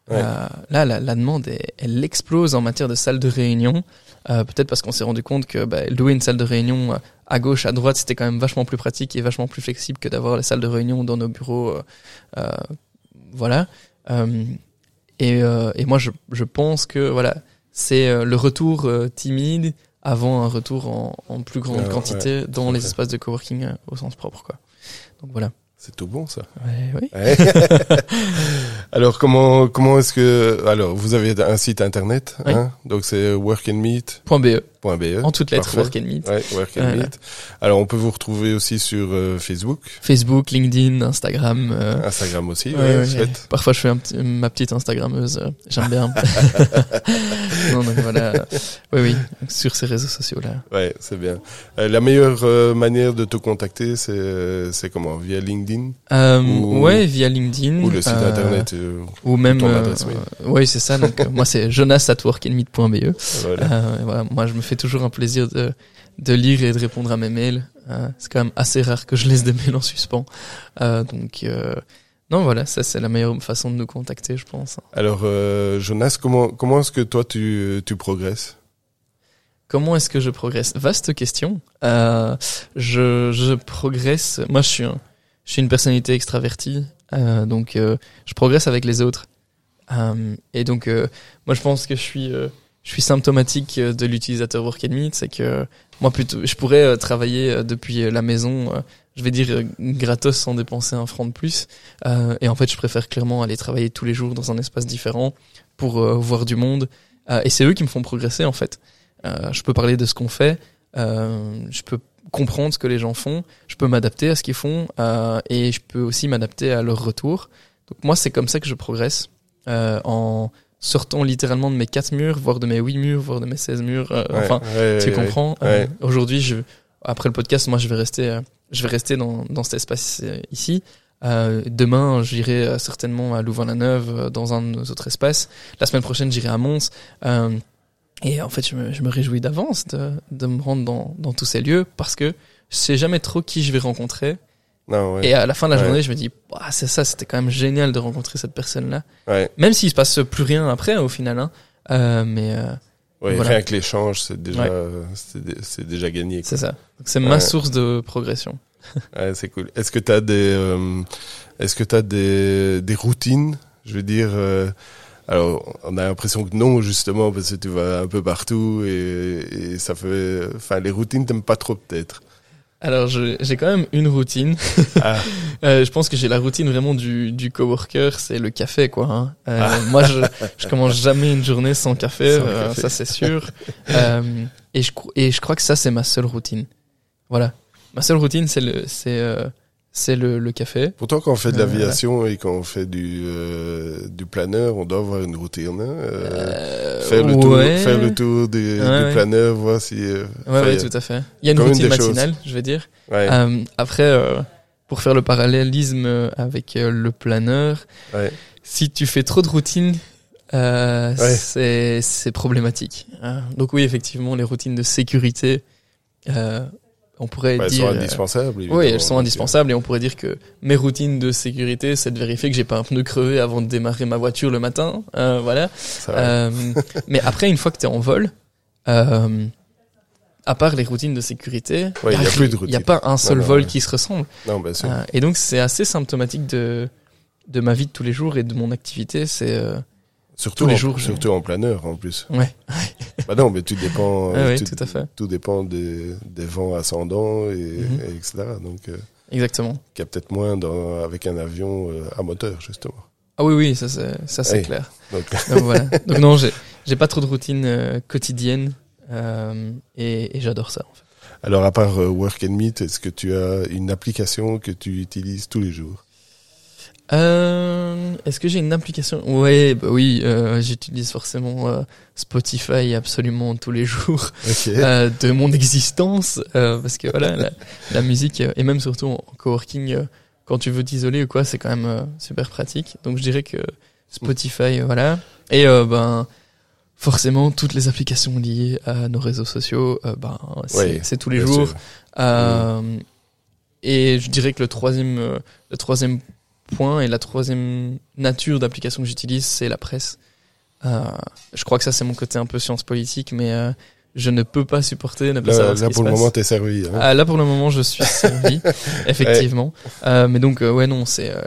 Ouais. Euh, là, la, la demande, elle, elle, explose en matière de salles de réunion. Euh, Peut-être parce qu'on s'est rendu compte que bah, louer une salle de réunion euh, à gauche, à droite, c'était quand même vachement plus pratique et vachement plus flexible que d'avoir les salles de réunion dans nos bureaux. Euh, euh voilà. Euh, et, et, moi, je, je, pense que voilà, c'est le retour timide avant un retour en, en plus grande quantité ouais, dans les espaces de coworking au sens propre. Quoi. Donc voilà. C'est tout bon ça. Ouais, oui. alors comment comment est-ce que alors vous avez un site internet oui. hein? Donc c'est workandmeet.be En toutes lettres, Work and Meet. Ouais, Work and Meet. Alors, on peut vous retrouver aussi sur euh, Facebook. Facebook, LinkedIn, Instagram. Euh... Instagram aussi, ouais, ouais, ouais. Parfois, je fais un ma petite Instagrammeuse. Euh, j'aime bien. non, donc voilà. Oui, oui, sur ces réseaux sociaux-là. Ouais, c'est bien. Euh, la meilleure euh, manière de te contacter, c'est c'est comment? Via LinkedIn? Ou... Ouais, via LinkedIn. Ou le site internet. ou même. Oui, c'est ça. Donc, moi, c'est jonas@workandmeet.be. Voilà. voilà. Moi, je me fais toujours un plaisir de, de lire et de répondre à mes mails. Euh, c'est quand même assez rare que je laisse des mails en suspens. Euh, donc euh, non, voilà, ça c'est la meilleure façon de nous contacter, je pense. Alors Jonas, comment comment est-ce que toi tu tu progresses? Comment est-ce que je progresse? Vaste question. Je je progresse. Moi, je suis un, je suis une personnalité extravertie, donc je progresse avec les autres. et donc moi, je pense que je suis je suis symptomatique euh, de l'utilisateur Work Meet, c'est que moi plutôt, je pourrais euh, travailler euh, depuis la maison, je vais dire gratos sans dépenser un franc de plus. et en fait, je préfère clairement aller travailler tous les jours dans un espace différent pour voir du monde. et c'est eux qui me font progresser en fait. je peux parler de ce qu'on fait. je peux comprendre ce que les gens font, je peux m'adapter à ce qu'ils font et je peux aussi m'adapter à leur retour. Donc moi, c'est comme ça que je progresse en sortant littéralement de mes quatre murs, voire de mes huit murs, voire de mes 16 murs. euh, Ouais, enfin, ouais, tu ouais, comprends. ouais. Euh, Aujourd'hui, je après le podcast, moi, je vais rester, euh, je vais rester dans, dans cet espace euh, ici. Euh, demain, j'irai certainement à Louvain-la-Neuve dans un de nos autres espaces. La semaine prochaine, j'irai à Mons. Euh, et en fait, je me, je me réjouis d'avance de, de me rendre dans, dans tous ces lieux parce que je sais jamais trop qui je vais rencontrer. Non, ouais. Et à la fin de la Ouais. journée, je me dis, Ouah, c'est ça, c'était quand même génial de rencontrer cette personne-là. Ouais. Même s'il se passe plus rien après, au final. Hein. Euh, mais euh, Ouais, Voilà. Rien que l'échange, c'est déjà, c'est dé- c'est déjà gagné. c'est ça. C'est ma source de progression. Ouais, c'est cool. Est-ce que t'as des, euh, est-ce que t'as des, des routines? Je veux dire, euh, alors on a l'impression que non justement parce que tu vas un peu partout et, et ça fait, enfin les routines t'aimes pas trop peut-être. Alors je- j'ai quand même une routine. Ah. Euh, je pense que j'ai la routine vraiment du, du coworker, c'est le café quoi. Hein. Euh, Ah. Moi je, je commence jamais une journée sans café, Sans euh, café. ça c'est sûr. Et, je, et je crois que ça c'est ma seule routine. Voilà, ma seule routine c'est le c'est euh, c'est le, le café. Pourtant quand on fait de Euh, l'aviation et quand on fait du euh, du planeur, on doit avoir une routine. Hein, euh, Euh, faire le tour, faire le tour du, Ouais, du planeur, voir si. euh, Ouais, ouais, tout à fait. Il y a une routine choses. matinale, je vais dire. ouais, après, euh, pour faire le parallélisme avec le planeur, ouais. si tu fais trop de euh, c'est c'est problématique. hein. Donc oui, effectivement, les routines de sécurité, euh, on pourrait Bah, elles dire. sont euh, indispensables. oui, elles sont Donc, indispensables et on pourrait dire que mes routines de sécurité, c'est de vérifier que j'ai pas un pneu crevé avant de démarrer ma voiture le matin. Euh, voilà. euh. Euh, mais après, une fois que tu es en vol, euh, à part les routines de sécurité, Ouais, il y a plus de n'y a routines. pas un seul non, vol ouais. qui se ressemble. Non. Euh, et donc, c'est assez symptomatique de, de ma vie de tous les jours et de mon activité. C'est euh, Surtout tous les en, jours, surtout en planeur en plus. ouais, Bah non, mais tout dépend. Ouais, euh, ouais, tout, tout à fait. tout dépend des, des vents ascendants et, Mhm. et etc. Donc, euh, exactement. qu'il y a peut-être moins dans, avec un avion euh, à moteur justement. Ah oui, oui, ça c'est ça c'est clair. Donc, Donc voilà. Donc non, j'ai j'ai pas trop de routine euh, quotidienne et, et j'adore ça. En fait. alors à part Work and Meet, est-ce que tu as une application que tu utilises tous les jours? Euh, Est-ce que j'ai une application? Ouais, bah oui, euh, j'utilise forcément euh, Spotify absolument tous les jours Ok. euh, de mon existence euh, parce que voilà, la, la musique et même surtout en coworking, quand tu veux t'isoler ou quoi, c'est quand même super pratique. Donc je dirais que Spotify, voilà, et ben forcément toutes les applications liées à nos réseaux sociaux, ben c'est Ouais, tous les jours. sûr. Euh, Et je dirais que le troisième, le troisième point et la troisième nature d'application que j'utilise, c'est la presse. Euh, je crois que ça, c'est mon côté un peu science politique, mais euh, je ne peux pas supporter ne pas Là, savoir ce là qui pour se le passe. moment, t'es servi. Hein. Ah, là, pour le moment, je suis servi, effectivement. Euh, mais donc, euh, ouais, non, c'est euh,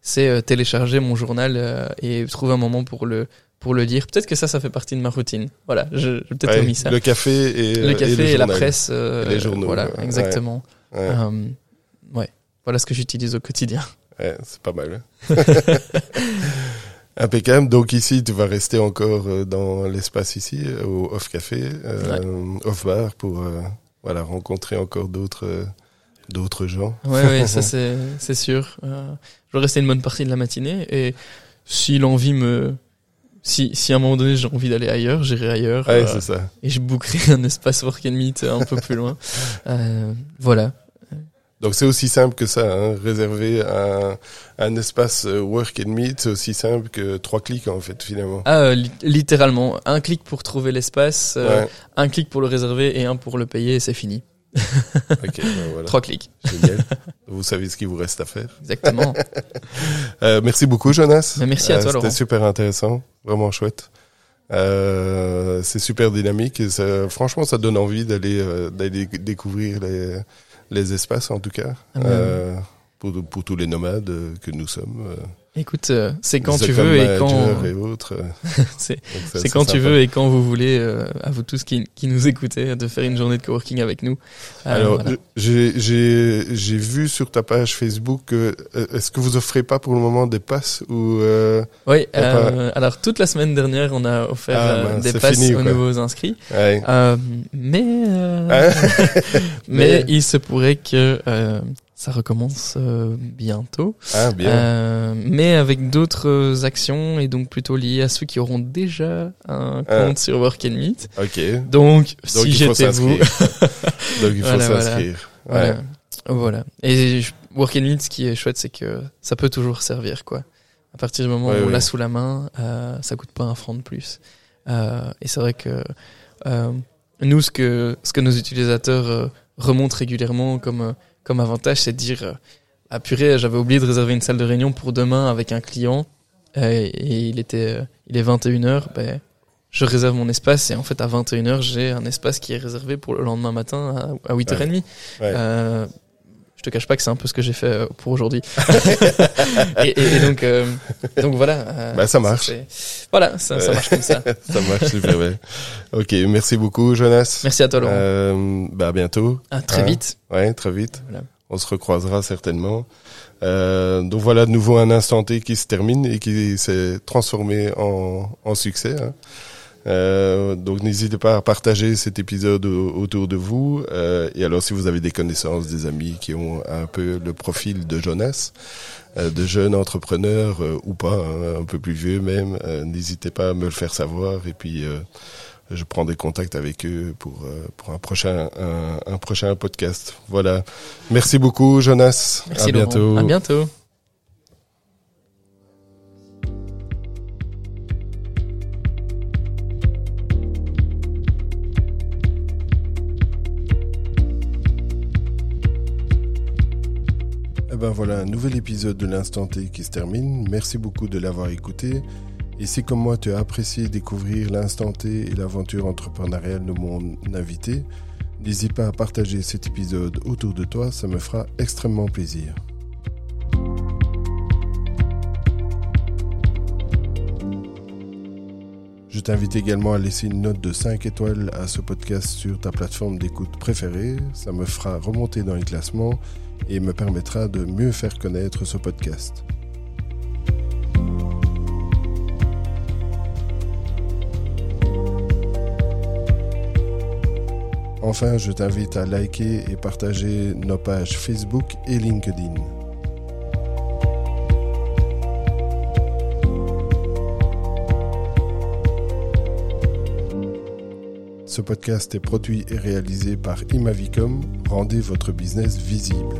c'est télécharger mon journal et trouver un moment pour le pour le lire. Peut-être que ça, ça fait partie de ma routine. Voilà, je, peut-être Ouais, omis ça. le café et Le café et, la presse. Et les journaux, Voilà, exactement. Ouais, ouais, voilà ce que j'utilise au quotidien. Ouais, c'est pas mal. hein. Impeccable. Donc ici, tu vas rester encore euh, dans l'espace ici, euh, au Off Café, euh, Off Bar, pour euh, voilà rencontrer encore d'autres euh, d'autres gens. Ouais, ouais, ça c'est c'est sûr. Je vais rester une bonne partie de la matinée et si l'envie me si si à un moment donné j'ai envie d'aller ailleurs, j'irai ailleurs Ouais, c'est ça. et je bookerai un espace work and meet un peu plus loin. Voilà. Donc c'est aussi simple que ça, hein, réserver un, un espace euh, work and meet, c'est aussi simple que trois clics en fait finalement. Ah, euh, li- littéralement, un clic pour trouver l'espace, euh, Ouais, un clic pour le réserver et un pour le payer et c'est fini. ok, ben voilà, Trois clics, génial. Vous savez ce qu'il vous reste à faire. exactement. Euh, merci beaucoup Jonas. Mais merci à toi, Laurent. C'était super intéressant, vraiment chouette. Euh, c'est super dynamique et ça, franchement ça donne envie d'aller d'aller découvrir les, les espaces en tout cas Ah euh, pour, pour tous les nomades euh, que nous sommes. Euh. Écoute, euh, c'est quand tu veux et quand et autres. c'est quand tu sympa. veux et quand vous voulez, euh, à vous tous qui, qui nous écoutez, de faire une journée de coworking avec nous. Euh, Alors, voilà. j'ai j'ai j'ai vu sur ta page Facebook euh, est-ce que vous offrez pas pour le moment des passes ou euh, oui. pas- euh, alors toute la semaine dernière, on a offert Ah, euh, des passes fini, aux quoi. nouveaux inscrits. ouais. Euh, mais euh, mais Mais- il se pourrait que euh, ça recommence euh, bientôt. Ah bien. Euh, mais avec d'autres actions et donc plutôt liées à ceux qui auront déjà un Ah. compte sur Work and Meet. ok. Donc, Donc si j'étais vous. Donc il faut Voilà, voilà. s'inscrire. Ouais. voilà. Et je- Work and Meet, ce qui est chouette, c'est que ça peut toujours servir, quoi. À partir du moment Ouais, où on ouais. l'a sous la main, euh, ça coûte pas un franc de plus. Euh, et c'est vrai que euh, nous, ce que ce que nos utilisateurs euh, remontent régulièrement comme euh, comme avantage, c'est de dire euh, ah purée, j'avais oublié de réserver une salle de réunion pour demain avec un client euh, et il était euh, il est 21h, ben je réserve mon espace et en fait à 21h, j'ai un espace qui est réservé pour le lendemain matin à, à 8h30. Ouais. Euh, je te cache pas que c'est un peu ce que j'ai fait euh, pour aujourd'hui. et, et- et donc, euh, donc voilà. euh, Bah, ça marche. Voilà, ça, ça Ouais. marche comme ça. Ça marche super bien. Ok, merci beaucoup Jonas. Merci à toi, Laurent. Euh, bah à bientôt. à très hein? vite. Ouais, très vite. Voilà. On se recroisera certainement. Euh, donc voilà de nouveau un instant T qui se termine et qui s'est transformé en, en succès. hein. Euh, donc n'hésitez pas à partager cet épisode au- autour de vous. Euh, et alors si vous avez des connaissances, des amis qui ont un peu le profil de Jonas, euh, de jeunes entrepreneurs euh, ou pas, hein, un peu plus vieux même, euh, n'hésitez pas à me le faire savoir. Et puis euh, je prends des contacts avec eux pour euh, pour un prochain un, un prochain podcast. Voilà. Merci beaucoup Jonas. Merci, à Laurent. bientôt. À bientôt. Ben voilà, un nouvel épisode de l'Instant T qui se termine. Merci beaucoup de l'avoir écouté. Et si comme moi tu as apprécié découvrir l'Instant T et l'aventure entrepreneuriale de mon invité, n'hésite pas à partager cet épisode autour de toi, ça me fera extrêmement plaisir. Je t'invite également à laisser une note de 5 étoiles à ce podcast sur ta plateforme d'écoute préférée. Ça me fera remonter dans les classements et me permettra de mieux faire connaître ce podcast. Enfin, je t'invite à liker et partager nos pages Facebook et LinkedIn. Ce podcast est produit et réalisé par Imavicom. Rendez votre business visible.